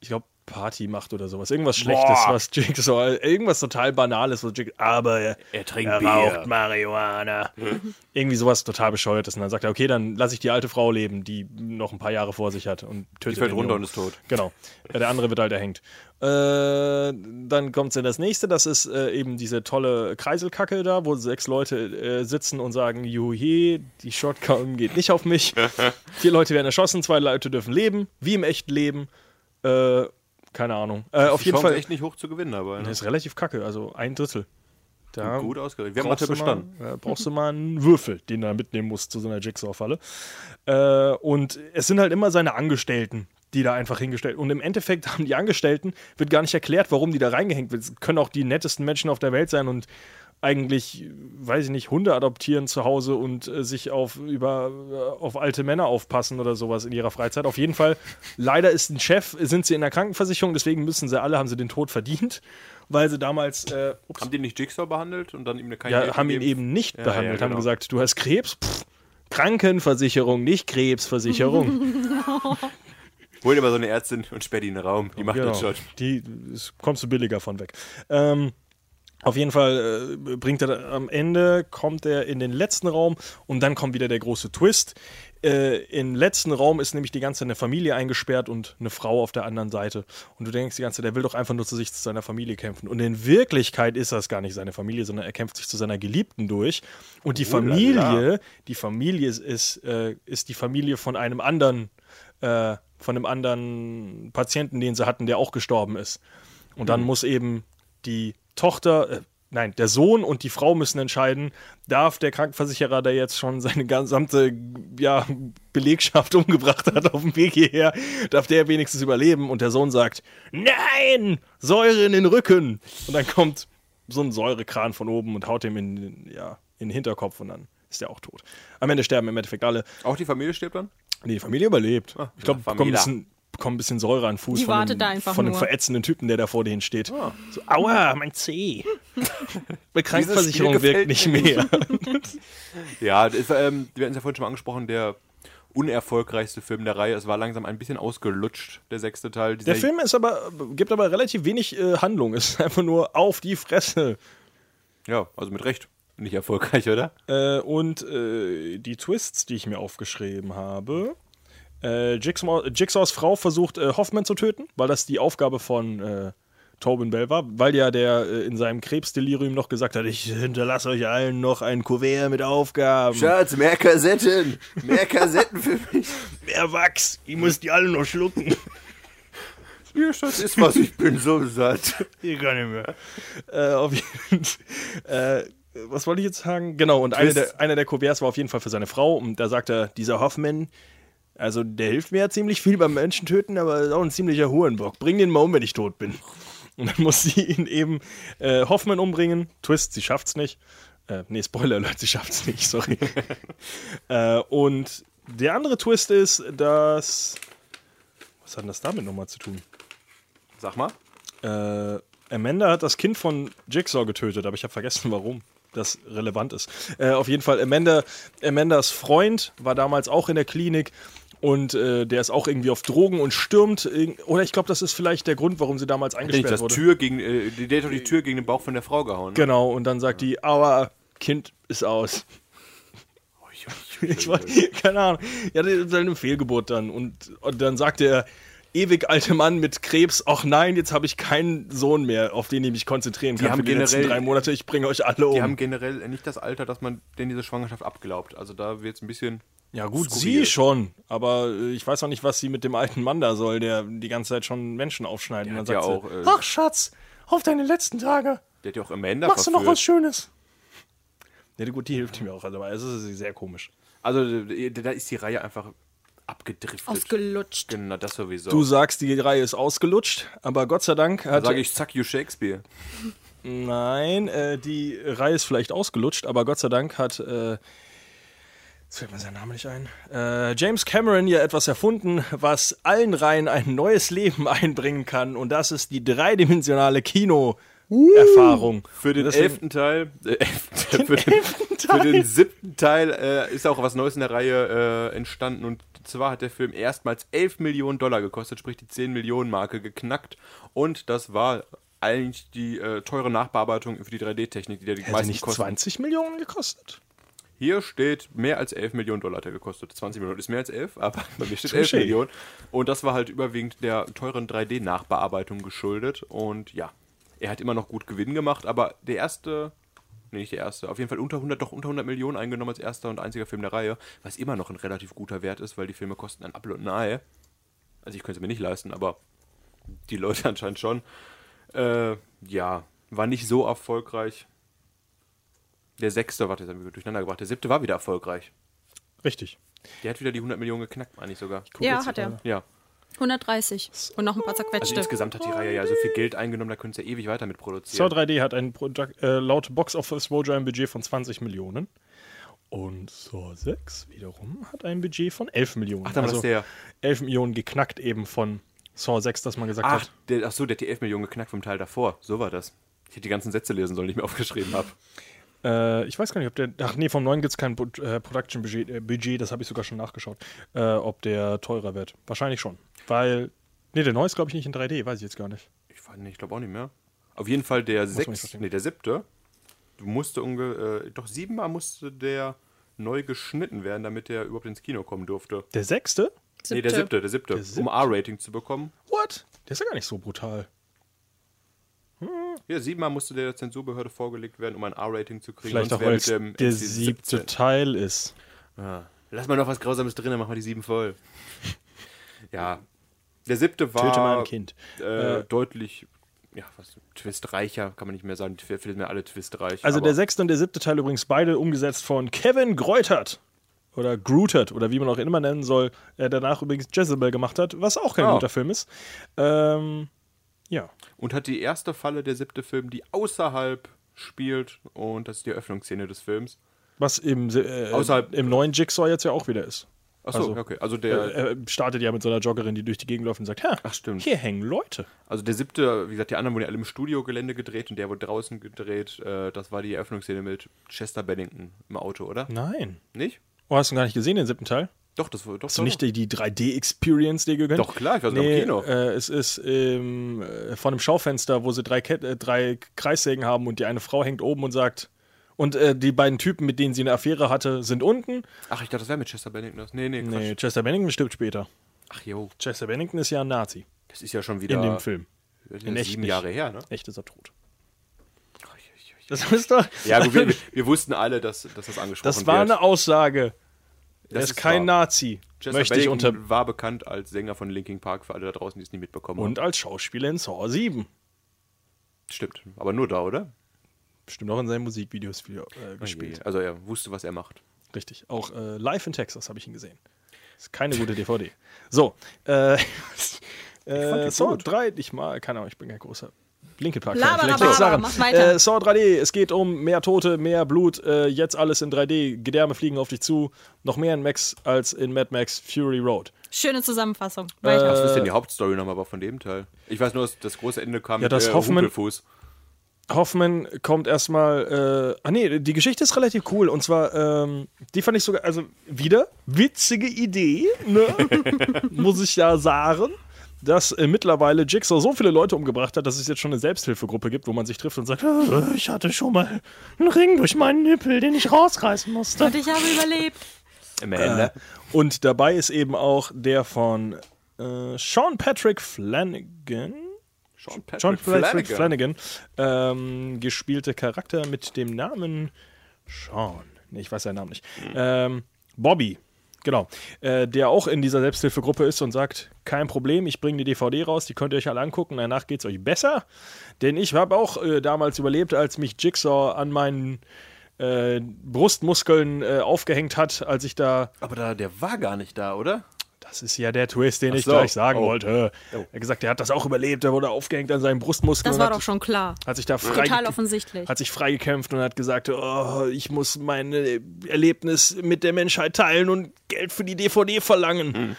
ich glaube Party macht oder sowas. Irgendwas Schlechtes, Boah. was Jigsaw, irgendwas total Banales, was Jigsaw, aber er, Er trinkt er Bier. raucht Marihuana. Irgendwie sowas total bescheuertes. Und dann sagt er, okay, dann lasse ich die alte Frau leben, die noch ein paar Jahre vor sich hat und tötet Die fällt runter Jungen. und ist tot. Genau. Der andere wird halt erhängt. Äh, dann kommt in das nächste, das ist äh, eben diese tolle Kreiselkacke da, wo sechs Leute äh, sitzen und sagen, juhe, die Shotgun geht nicht auf mich. Vier Leute werden erschossen, zwei Leute dürfen leben, wie im echten Leben. Äh, keine Ahnung. Äh, auf jeden Chance Fall echt nicht hoch zu gewinnen, aber das ne? ist relativ kacke, also ein Drittel. Da gut ausgerechnet. Wir haben Mathe mal- bestanden. Ja, brauchst du mal einen Würfel, den du da mitnehmen musst zu so einer Jigsaw-Falle. Äh, und es sind halt immer seine Angestellten, die da einfach hingestellt Und im Endeffekt haben die Angestellten, wird gar nicht erklärt, warum die da reingehängt wird. Es können auch die nettesten Menschen auf der Welt sein und eigentlich, weiß ich nicht, Hunde adoptieren zu Hause und äh, sich auf, über, äh, auf alte Männer aufpassen oder sowas in ihrer Freizeit. Auf jeden Fall, leider ist ein Chef, sind sie in der Krankenversicherung, deswegen müssen sie alle, haben sie den Tod verdient, weil sie damals, äh, ups, Haben die nicht Jigsaw behandelt und dann ihm eine Karriere ja, haben ihn eben nicht Ja, behandelt, ja, haben genau. gesagt, du hast Krebs, Pff, Krankenversicherung, nicht Krebsversicherung. Hol dir mal so eine Ärztin und sperr die in den Raum. Die macht das schon. Die ist, kommst du billiger von weg. Ähm, auf jeden Fall äh, bringt er da- am Ende, kommt er in den letzten Raum und dann kommt wieder der große Twist. Äh, Im letzten Raum ist nämlich die ganze eine Familie eingesperrt und eine Frau auf der anderen Seite. Und du denkst die ganze Zeit, der will doch einfach nur zu sich zu seiner Familie kämpfen. Und in Wirklichkeit ist das gar nicht seine Familie, sondern er kämpft sich zu seiner Geliebten durch. Und die Oh. Familie, die Familie ist, ist, äh, ist die Familie von einem anderen, äh, von einem anderen Patienten, den sie hatten, der auch gestorben ist. Und dann muss eben die Tochter, äh, nein, der Sohn und die Frau müssen entscheiden, darf der Krankenversicherer, der jetzt schon seine gesamte ja, Belegschaft umgebracht hat auf dem Weg hierher, darf der wenigstens überleben? Und der Sohn sagt, nein, Säure in den Rücken. Und dann kommt so ein Säurekran von oben und haut ihm in, den- ja, in den Hinterkopf und dann ist er auch tot. Am Ende sterben im Endeffekt alle. Auch die Familie stirbt dann? Nee, die Familie überlebt. Ah, ich glaube, ja, ein bisschen, bekommt ein bisschen Säure an den Fuß Die von, dem, da einfach von dem nur. verätzenden Typen, der da vor denen steht. So, aua, mein Zeh. Bei Krankenversicherung wirkt nicht mehr. Ja, ist, ähm, wir hatten es ja vorhin schon mal angesprochen, der unerfolgreichste Film der Reihe. Es war langsam ein bisschen ausgelutscht, der sechste Teil. Der Film ist aber, gibt aber relativ wenig äh, Handlung. Es ist einfach nur auf die Fresse. Ja, also mit Recht. Nicht erfolgreich, oder? Äh, und äh, die Twists, die ich mir aufgeschrieben habe. Äh, Jigsaw, Jigsaws Frau versucht, äh, Hoffman zu töten, weil das die Aufgabe von äh, Tobin Bell war, weil ja der äh, in seinem Krebsdelirium noch gesagt hat, ich hinterlasse euch allen noch ein Kuvert mit Aufgaben. Schatz, mehr Kassetten! Mehr Kassetten für mich! Mehr Wachs, ich muss die alle noch schlucken. Ja, Schatz, ist was, ich bin so satt. Ich kann nicht mehr. Äh, auf jeden äh, was wollte ich jetzt sagen? Genau, und eine Twist. der, einer der Kuverts war auf jeden Fall für seine Frau. Und da sagt er, dieser Hoffman, also der hilft mir ja ziemlich viel beim Menschen töten, aber ist auch ein ziemlicher Hurenbock. Bring den mal um, wenn ich tot bin. Und dann muss sie ihn eben äh, Hoffman umbringen. Twist, sie schafft's nicht. Äh, nee, Spoiler Alert, sie schafft's nicht, sorry. äh, und der andere Twist ist, dass. Was hat denn das damit nochmal zu tun? Sag mal. Äh, Amanda hat das Kind von Jigsaw getötet, aber ich habe vergessen, warum das relevant ist. Äh, auf jeden Fall, Amanda, Amandas Freund war damals auch in der Klinik und äh, der ist auch irgendwie auf Drogen und stürmt. Oder ich glaube, das ist vielleicht der Grund, warum sie damals eingesperrt das wurde. Tür gegen, äh, die- der hat doch die Tür gegen den Bauch von der Frau gehauen. Ne? Genau, und dann sagt die, aua, Kind ist aus. Ich weiß, keine Ahnung. Ja, das ist eine Fehlgeburt dann. Und, und dann sagt der ewig alte Mann mit Krebs, ach nein, jetzt habe ich keinen Sohn mehr, auf den ich mich konzentrieren kann haben für die letzten generell- drei Monate. Ich bringe euch alle um. Die haben generell nicht das Alter, dass man denn diese Schwangerschaft abglaubt. Also da wird es ein bisschen. Ja gut, skurril. sie schon. Aber äh, ich weiß auch nicht, was sie mit dem alten Mann da soll, der die ganze Zeit schon Menschen aufschneidet. Und hat dann ja sagt auch, sie, äh, ach Schatz, auf deine letzten Tage. Der hat ja auch Amanda Machst du noch verführt. was Schönes? Ja, gut, die hilft mir auch dabei. Es ist sehr komisch. Also äh, da ist die Reihe einfach abgedriftet. Ausgelutscht. Genau, das sowieso. Du sagst, die Reihe ist ausgelutscht, aber Gott sei Dank da hat. sage ich, zack, you Shakespeare. Nein, äh, die Reihe ist vielleicht ausgelutscht, aber Gott sei Dank hat. Äh, Jetzt fällt mir sein Name nicht ein. Äh, James Cameron ja etwas erfunden, was allen Reihen ein neues Leben einbringen kann. Und das ist die dreidimensionale Kino-Erfahrung. Für den Deswegen- elften Teil, äh, elften, für, den, für den siebten Teil äh, ist auch was Neues in der Reihe äh, entstanden und zwar hat der Film erstmals 11 Millionen Dollar gekostet, sprich die 10 Millionen Marke geknackt und das war eigentlich die äh, teure Nachbearbeitung für die 3D-Technik, die der die Hätte meisten nicht kosten. 20 Millionen gekostet? Hier steht mehr als 11 Millionen Dollar hat er gekostet. 20 Millionen ist mehr als 11, aber bei mir steht 11 Touché. Millionen. Und das war halt überwiegend der teuren 3D-Nachbearbeitung geschuldet. Und ja, er hat immer noch gut Gewinn gemacht, aber der erste, nee, nicht der erste, auf jeden Fall unter 100, doch unter 100 Millionen eingenommen als erster und einziger Film der Reihe, was immer noch ein relativ guter Wert ist, weil die Filme kosten ein Apfel und ein Ei. Also ich könnte es mir nicht leisten, aber die Leute anscheinend schon. Äh, ja, war nicht so erfolgreich. Der sechste, warte, jetzt haben wir durcheinander gebracht. Der siebte war wieder erfolgreich. Richtig. Der hat wieder die 100 Millionen geknackt, meine ich sogar. Ja, hat er. Ja. 130. Und noch ein paar Also zerquetschte. insgesamt hat die Reihe ja so viel Geld eingenommen, da können sie ja ewig weiter mit produzieren. Saw 3D hat ein Produkt, äh, laut Box Office Mojo ein Budget von 20 Millionen. Und Saw 6 wiederum hat ein Budget von 11 Millionen. Ach, dann war das der. 11 Millionen geknackt eben von Saw 6, dass man gesagt Ach, hat. der, ach so, der hat die 11 Millionen geknackt vom Teil davor. So war das. Ich hätte die ganzen Sätze lesen sollen, die ich mir aufgeschrieben habe. Äh, ich weiß gar nicht, ob der. Ach nee, vom neuen gibt es kein äh, Production Budget, äh, Budget das habe ich sogar schon nachgeschaut. Äh, ob der teurer wird. Wahrscheinlich schon. Weil. Nee, der neue ist, glaube ich, nicht in 3D, weiß ich jetzt gar nicht. Ich weiß nicht, ich glaube auch nicht mehr. Auf jeden Fall der man nicht sechs, verstehen. nee, der siebte. Du musste unge, äh, doch siebenmal musste der neu geschnitten werden, damit der überhaupt ins Kino kommen durfte. Der sechste? Nee, der siebte, der siebte. Der siebte? Um R-Rating zu bekommen. What? Der ist ja gar nicht so brutal. Ja, siebenmal musste der Zensurbehörde vorgelegt werden, um ein R-Rating zu kriegen. Vielleicht auch, weil es der NC siebte 17. Teil ist. Ja. Lass mal noch was Grausames drin, dann machen wir die sieben voll. ja. Der siebte war Töte mal ein Kind. Äh, Äh, deutlich, ja, was, twistreicher, kann man nicht mehr sagen. Die finden mir alle twistreich. Also der sechste und der siebte Teil übrigens beide umgesetzt von Kevin Greutert. Oder Grootert, oder wie man auch immer nennen soll. Er danach übrigens Jezebel gemacht hat, was auch kein Oh. guter Film ist. Ähm, ja. Und hat die erste Falle, der siebte Film, die außerhalb spielt. Und das ist die Eröffnungsszene des Films. Was im, äh, Außerhalb- im neuen Jigsaw jetzt ja auch wieder ist. Achso, Also, okay. Also Er, der, er startet ja mit so einer Joggerin, die durch die Gegend läuft und sagt, ha, Ach, stimmt. hier hängen Leute. also der siebte, wie gesagt, die anderen wurden ja alle im Studiogelände gedreht und der wurde draußen gedreht. Äh, das war die Eröffnungsszene mit Chester Bennington im Auto, oder? Nein. Nicht? Oh, hast du gar nicht gesehen, den siebten Teil? Doch, das war doch. Hast du nicht die, die 3D-Experience dir gegönnt? Doch, klar, ich war sogar im nee, Kino. Äh, es ist ähm, äh, von einem Schaufenster, wo sie drei, Ket äh, drei Kreissägen haben und die eine Frau hängt oben und sagt, und äh, die beiden Typen, mit denen sie eine Affäre hatte, sind unten. Ach, ich dachte, das wäre mit Chester Bennington. Nee, nee, Quatsch. Nee, Chester Bennington stirbt später. Ach jo, Chester Bennington ist ja ein Nazi das ist ja schon wieder in dem Film. in echt sieben nicht. Jahre her, ne? Echt ist er tot. Das ist doch. Ja, gut, wir, wir wussten alle, dass, dass das angesprochen das war wird. eine Aussage. Er Das ist kein wahr. Nazi. Chester möchte ich unter. war bekannt als Sänger von Linkin Park, für alle da draußen, die es nie mitbekommen Und haben. als Schauspieler in Saw 7. Stimmt, aber nur da, oder? Bestimmt auch in seinen Musikvideos viel, äh, gespielt. Also er wusste, was er macht. Richtig. Auch äh, live in Texas habe ich ihn gesehen. Ist keine gute DVD. So, äh, äh, die Saw gut. 3, ich mal, keine Ahnung, ich bin kein großer Linkin Park. Äh, Saw 3D, es geht um mehr Tote, mehr Blut, äh, jetzt alles in 3D, Gedärme fliegen auf dich zu, noch mehr in Max als in Mad Max Fury Road. Schöne Zusammenfassung. Äh. Was ist denn die Hauptstory nochmal aber von dem Teil? Ich weiß nur, dass das große Ende kam Ja, mit dass äh, Hoffmann-. Hoffman kommt erstmal, äh, ah nee, die Geschichte ist relativ cool und zwar, ähm, die fand ich sogar, also wieder, witzige Idee, ne? muss ich ja sagen, dass äh, mittlerweile Jigsaw so viele Leute umgebracht hat, dass es jetzt schon eine Selbsthilfegruppe gibt, wo man sich trifft und sagt, "Ah, ich hatte schon mal einen Ring durch meinen Nippel, den ich rausreißen musste. Und ich habe überlebt. Im Ende. Und dabei ist eben auch der von äh, Sean Patrick Flanagan, Sean Patrick John Flanagan, Flanagan. Flanagan ähm, gespielte Charakter mit dem Namen Sean. Nee, ich weiß seinen Namen nicht. Ähm, Bobby. Genau. Äh, der auch in dieser Selbsthilfegruppe ist und sagt: Kein Problem, ich bringe die DVD raus, die könnt ihr euch alle angucken, danach geht es euch besser. Denn ich habe auch äh, damals überlebt, als mich Jigsaw an meinen äh, Brustmuskeln äh, aufgehängt hat, als ich da. Aber da, der war gar nicht da, oder? Das ist ja der Twist, den Ach ich so. gleich sagen Oh. wollte. Er hat gesagt, er hat das auch überlebt, er wurde aufgehängt an seinen Brustmuskeln. Das war doch schon klar. Hat sich da frei Total offensichtlich. hat sich freigekämpft und hat gesagt, oh, ich muss mein äh, Erlebnis mit der Menschheit teilen und Geld für die DVD verlangen.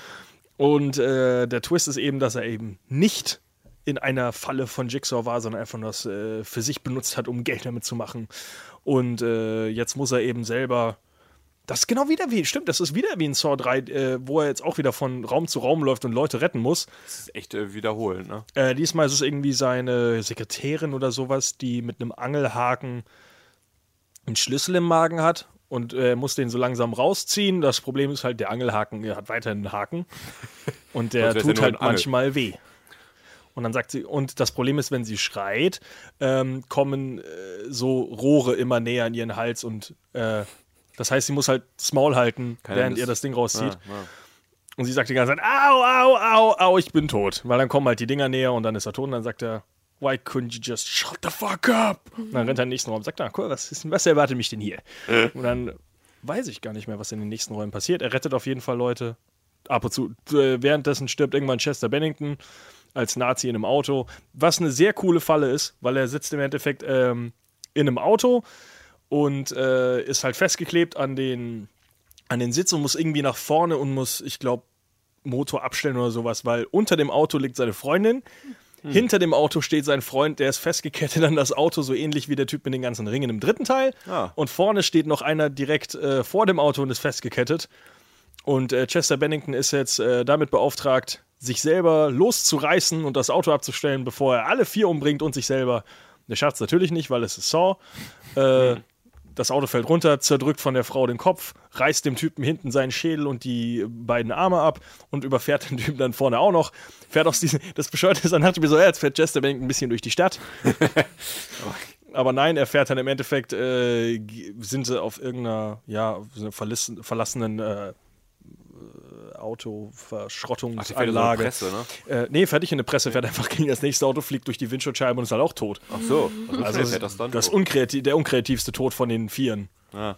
Und äh, der Twist ist eben, dass er eben nicht in einer Falle von Jigsaw war, sondern einfach nur das äh, für sich benutzt hat, um Geld damit zu machen. Und äh, jetzt muss er eben selber. Das ist genau wieder wie, stimmt, das ist wieder wie in Saw 3, äh, wo er jetzt auch wieder von Raum zu Raum läuft und Leute retten muss. Das ist echt äh, wiederholen, ne? Äh, diesmal ist es irgendwie seine Sekretärin oder sowas, die mit einem Angelhaken einen Schlüssel im Magen hat und äh, muss den so langsam rausziehen. Das Problem ist halt, der Angelhaken er hat weiterhin einen Haken und der tut halt manchmal weh. Und dann sagt sie, und das Problem ist, wenn sie schreit, ähm, kommen äh, so Rohre immer näher an ihren Hals und äh, das heißt, sie muss halt das Maul halten, Keiner während ist- ihr das Ding rauszieht. Ah, ah. Und sie sagt die ganze Zeit, au, au, au, au, ich bin tot. Weil dann kommen halt die Dinger näher und dann ist er tot und dann sagt er, why couldn't you just shut the fuck up? Und dann rennt er in den nächsten Raum und sagt, na cool, was, ist, was erwartet mich denn hier? Und dann weiß ich gar nicht mehr, was in den nächsten Räumen passiert. Er rettet auf jeden Fall Leute. Ab und zu, äh, währenddessen stirbt irgendwann Chester Bennington als Nazi in einem Auto, was eine sehr coole Falle ist, weil er sitzt im Endeffekt ähm, in einem Auto und äh, ist halt festgeklebt an den, an den Sitz und muss irgendwie nach vorne und muss, ich glaube, Motor abstellen oder sowas, weil unter dem Auto liegt seine Freundin. Hinter dem Auto steht sein Freund, der ist festgekettet an das Auto, so ähnlich wie der Typ mit den ganzen Ringen im dritten Teil. Ah. Und vorne steht noch einer direkt äh, vor dem Auto und ist festgekettet. Und äh, Chester Bennington ist jetzt äh, damit beauftragt, sich selber loszureißen und das Auto abzustellen, bevor er alle vier umbringt und sich selber. Der schafft es natürlich nicht, weil es ist Saw. Äh, Das Auto fällt runter, zerdrückt von der Frau den Kopf, reißt dem Typen hinten seinen Schädel und die beiden Arme ab und überfährt den Typen dann vorne auch noch. Fährt aus diesem, das Bescheuerte ist, dann dachte ich mir so, ja, jetzt fährt Chester Bennington ein bisschen durch die Stadt. Aber nein, er fährt dann im Endeffekt, äh, sind sie auf irgendeiner, ja, verlassenen äh, Ach, Autoverschrottungsanlage. Presse, ne? Äh, nee, fertig in eine Presse, fährt einfach gegen das nächste Auto, fliegt durch die Windschutzscheibe und ist halt auch tot. Ach so. Also, Also das dann. das unkreativ, der unkreativste Tod von den Vieren. Ah.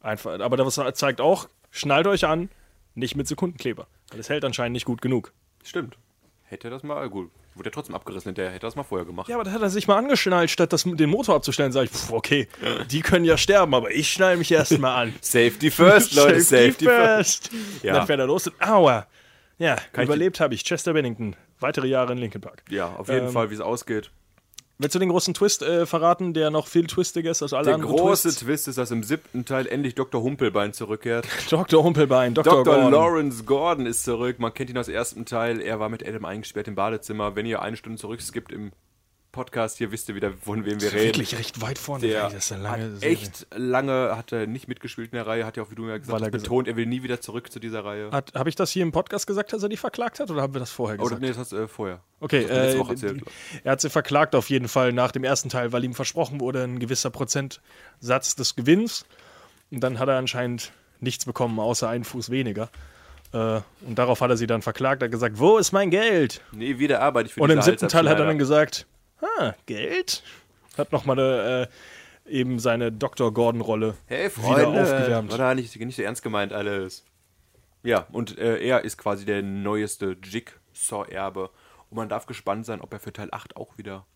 Einfach. Aber das zeigt auch, schnallt euch an, nicht mit Sekundenkleber. Weil es hält anscheinend nicht gut genug. Stimmt. Hätte das mal, gut, wurde er trotzdem abgerissen hinterher, hätte er das mal vorher gemacht. Ja, aber da hat er sich mal angeschnallt, statt das, den Motor abzustellen, sage ich, pff, okay, die können ja sterben, aber ich schnall mich erstmal an. Safety first, Leute, safety, first. Ja. Ja. Dann fährt er los und aua. Ja, Kann überlebt habe ich. Chester Bennington. Weitere Jahre in Linkin Park. Ja, auf jeden Ähm, Fall, wie es ausgeht. Willst du den großen Twist äh, verraten, der noch viel twistiger ist als alle Der anderen große Twists? Twist ist, dass im siebten Teil endlich Dr. Humpelbein zurückkehrt. Dr. Humpelbein, Dr. Dr. Gordon. Lawrence Gordon ist zurück. Man kennt ihn aus dem ersten Teil. Er war mit Adam eingesperrt im Badezimmer. Wenn ihr eine Stunde zurückskippt im Podcast, hier wisst ihr wieder, von wem wir reden. Wirklich recht weit vorne. Der das ist eine lange hat echt lange hat er nicht mitgespielt in der Reihe, hat ja auch, wie du ja gesagt hast, betont, er will nie wieder zurück zu dieser Reihe. Habe ich das hier im Podcast gesagt, dass er die verklagt hat, oder haben wir das vorher Oder gesagt? nee, das hast du äh, vorher. Okay, das äh, erzählt. er hat sie verklagt auf jeden Fall nach dem ersten Teil, weil ihm versprochen wurde, ein gewisser Prozentsatz des Gewinns. Und dann hat er anscheinend nichts bekommen, außer einen Fuß weniger. Äh, und darauf hat er sie dann verklagt, hat gesagt, wo ist mein Geld? Nee, wieder arbeite ich für Und im siebten Teil hat er dann gesagt, ah, Geld? Hat nochmal äh, eben seine Dr. Gordon-Rolle Hey, wieder aufgewärmt. War da nicht, nicht so ernst gemeint alles. Ja, und äh, er ist quasi der neueste Jigsaw-Erbe. Und man darf gespannt sein, ob er für Teil 8 auch wieder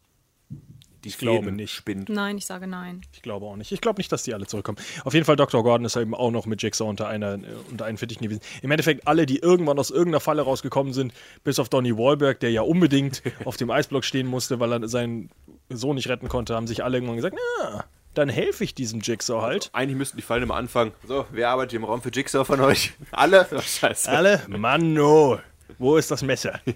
die Ich glaube nicht. spinnt. Nein, ich sage nein. Ich glaube auch nicht. Ich glaube nicht, dass die alle zurückkommen. Auf jeden Fall, Dr. Gordon ist eben auch noch mit Jigsaw unter, einer, äh, unter einen Fittichen gewesen. Im Endeffekt alle, die irgendwann aus irgendeiner Falle rausgekommen sind, bis auf Donny Wahlberg, der ja unbedingt auf dem Eisblock stehen musste, weil er seinen Sohn nicht retten konnte, haben sich alle irgendwann gesagt, na, dann helfe ich diesem Jigsaw halt. Eigentlich müssten die Fallen immer anfangen. So, wer arbeitet im Raum für Jigsaw von euch? Alle? Oh, scheiße. Alle? Mann, no. Wo ist das Messer?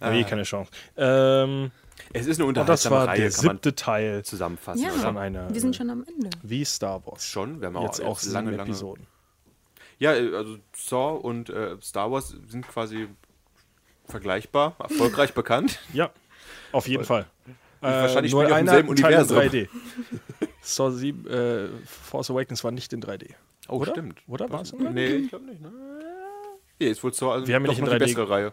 Nee, keine Chance. Ähm, Es ist eine und das unterhaltsame war Reihe, der siebte Teil zusammenfassen. Ja, oder? von einer, wir sind schon am Ende. wie Star Wars. Schon, wir haben auch Jetzt auch jetzt lange, lange Episoden. Ja, äh, also Saw und äh, Star Wars sind quasi vergleichbar, erfolgreich bekannt. Ja, auf jeden Fall. Äh, wahrscheinlich nur einer Teil in Universum. 3D. Saw 7, äh, Force Awakens war nicht in 3D. Oh, Oder? stimmt. Oder war es in 3D? Nee, ich glaube nicht. Ne? Nee, ist wohl Saw, also Wir haben nicht in 3D bessere Reihe.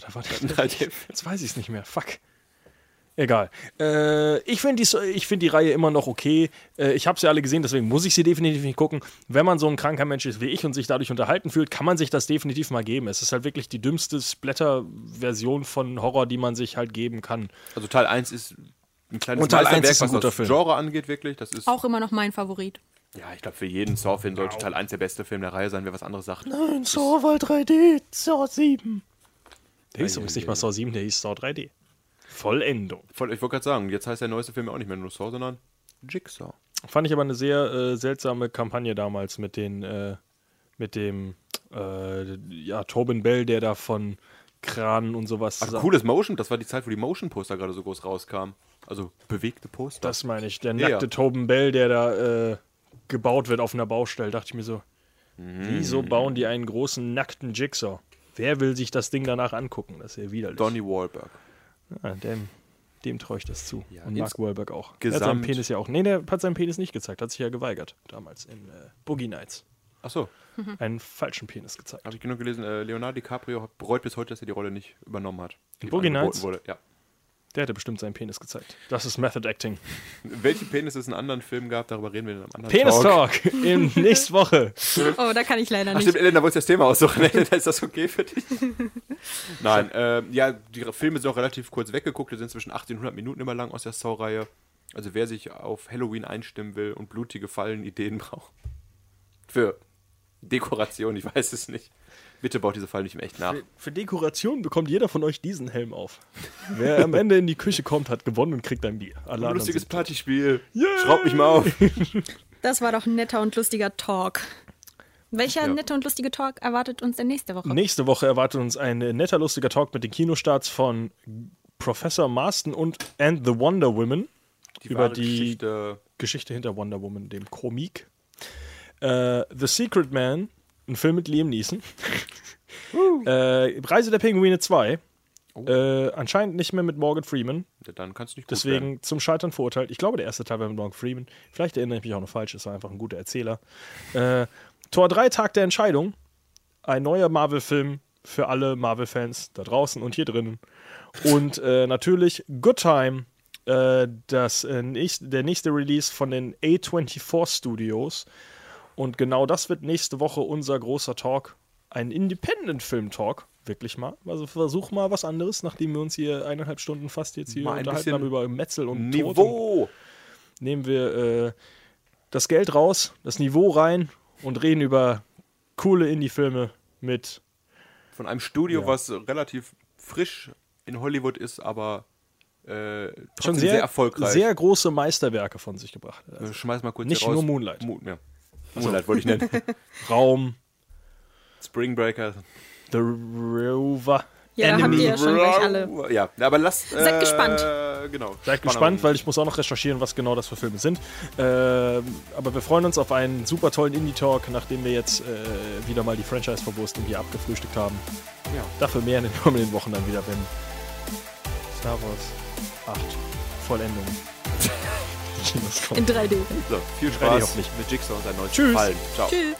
Da war In 3D. Jetzt weiß ich es nicht mehr. Fuck. Egal. Äh, ich finde die, ich find die Reihe immer noch okay. Äh, ich habe sie alle gesehen, deswegen muss ich sie definitiv nicht gucken. Wenn man so ein kranker Mensch ist wie ich und sich dadurch unterhalten fühlt, kann man sich das definitiv mal geben. Es ist halt wirklich die dümmste Splatter-Version von Horror, die man sich halt geben kann. Also Teil 1 ist ein kleines Und Teil 1 Meisterwerk, ist ein was guter das Film. Genre angeht, wirklich. Das ist, Auch immer noch mein Favorit. ja, ich glaube, für jeden Saw-Film sollte Teil 1 der beste Film der Reihe sein, wer was anderes sagt. Nein, Saw war 3D, Saw 7. Der hieß übrigens nicht mal Saw 7, der hieß Saw 3D. Vollendung. Voll, ich wollte gerade sagen, jetzt heißt der neueste Film ja auch nicht mehr nur Saw, sondern Jigsaw. Fand ich aber eine sehr äh, seltsame Kampagne damals mit den, äh, mit dem, äh, ja, Tobin Bell, der da von Kranen und sowas. Ach, cooles Motion, das war die Zeit, wo die Motion-Poster gerade so groß rauskamen. Also bewegte Poster. Das meine ich. Der nackte ja. Tobin Bell, der da äh, gebaut wird auf einer Baustelle, dachte ich mir so, Mhm. wieso bauen die einen großen nackten Jigsaw? Wer will sich das Ding danach angucken? Das ist ja widerlich. Donny Wahlberg. Ja, dem, dem traue ich das zu. Ja, und Mark Wahlberg auch. Er hat seinen Penis ja auch. Nee, der hat seinen Penis nicht gezeigt. Hat sich ja geweigert. Damals in äh, Boogie Nights. Achso, Einen falschen Penis gezeigt. habe ich genug gelesen. Äh, Leonardo DiCaprio hat- bereut bis heute, dass er die Rolle nicht übernommen hat. die ihm Boogie Nights? Wurde. Ja. Der hätte bestimmt seinen Penis gezeigt. Das ist Method Acting. Welche Penis es in anderen Filmen gab, darüber reden wir in einem anderen Penis Talk. Talk in nächste Woche. Oh, da kann ich leider Ach nicht. stimmt, Elena, wolltest du das Thema aussuchen? Elena, ist das okay für dich? Nein, äh, ja, die Filme sind auch relativ kurz weggeguckt. Die sind zwischen 80 und 100 Minuten immer lang aus der Saw-Reihe. Also wer sich auf Halloween einstimmen will und blutige Fallenideen braucht. Für Dekoration, ich weiß es nicht. Bitte baut diese Fallen nicht im echt nach. Für Dekoration bekommt jeder von euch diesen Helm auf. Wer am Ende in die Küche kommt, hat gewonnen und kriegt ein Bier. Alle Lustiges Partyspiel. Schraub mich mal auf. Das war doch ein netter und lustiger Talk. Welcher Ja. nette und lustige Talk erwartet uns denn nächste Woche? Nächste Woche erwartet uns ein netter, lustiger Talk mit den Kinostarts von Professor Marston und And the Wonder Woman. Die über die Geschichte. Geschichte hinter Wonder Woman, dem Komik. Äh, The Secret Man, ein Film mit Liam Neeson. äh, Reise der Pinguine 2. Äh, anscheinend nicht mehr mit Morgan Freeman. Ja, Dann kannst du nicht gut Deswegen werden. zum Scheitern verurteilt. Ich glaube, der erste Teil war mit Morgan Freeman. Vielleicht erinnere ich mich auch noch falsch. Es war einfach ein guter Erzähler. Äh, Tor 3, Tag der Entscheidung. Ein neuer Marvel-Film für alle Marvel-Fans da draußen und hier drinnen. Und äh, natürlich Good Time. Äh, das, äh, nächst, der nächste Release von den A24 Studios. Und genau das wird nächste Woche unser großer Talk. Ein Independent-Film-Talk. Wirklich mal. Also versuch mal was anderes, nachdem wir uns hier eineinhalb Stunden fast jetzt hier Mal unterhalten haben über Metzel und Tod und Niveau. nehmen wir äh, das Geld raus, das Niveau rein und reden über coole Indie-Filme mit. Von einem Studio, Ja. was relativ frisch in Hollywood ist, aber äh, Schon sehr, sehr, erfolgreich. sehr große Meisterwerke von sich gebracht. Äh, Schmeiß mal kurz Nicht raus. nur Moonlight. Mo ja. Moonlight wollte ich nennen. Raum, Spring Breakers. The Rover, Ja, da habt ihr ja schon gleich alle. Ja, aber lass. Seid äh, gespannt. Genau. Seid gespannt, weil ich muss auch noch recherchieren, was genau das für Filme sind. Ähm, aber wir freuen uns auf einen super tollen Indie-Talk, nachdem wir jetzt äh, wieder mal die Franchise-Verwurstung hier abgefrühstückt haben. Ja. Dafür mehr in den kommenden Wochen dann wieder, wenn Star Wars 8 Vollendung. In 3D. So, viel 3D Spaß hoffentlich. mit Jigsaw und seinen neuen Tschüss. Fallen. Ciao. Tschüss.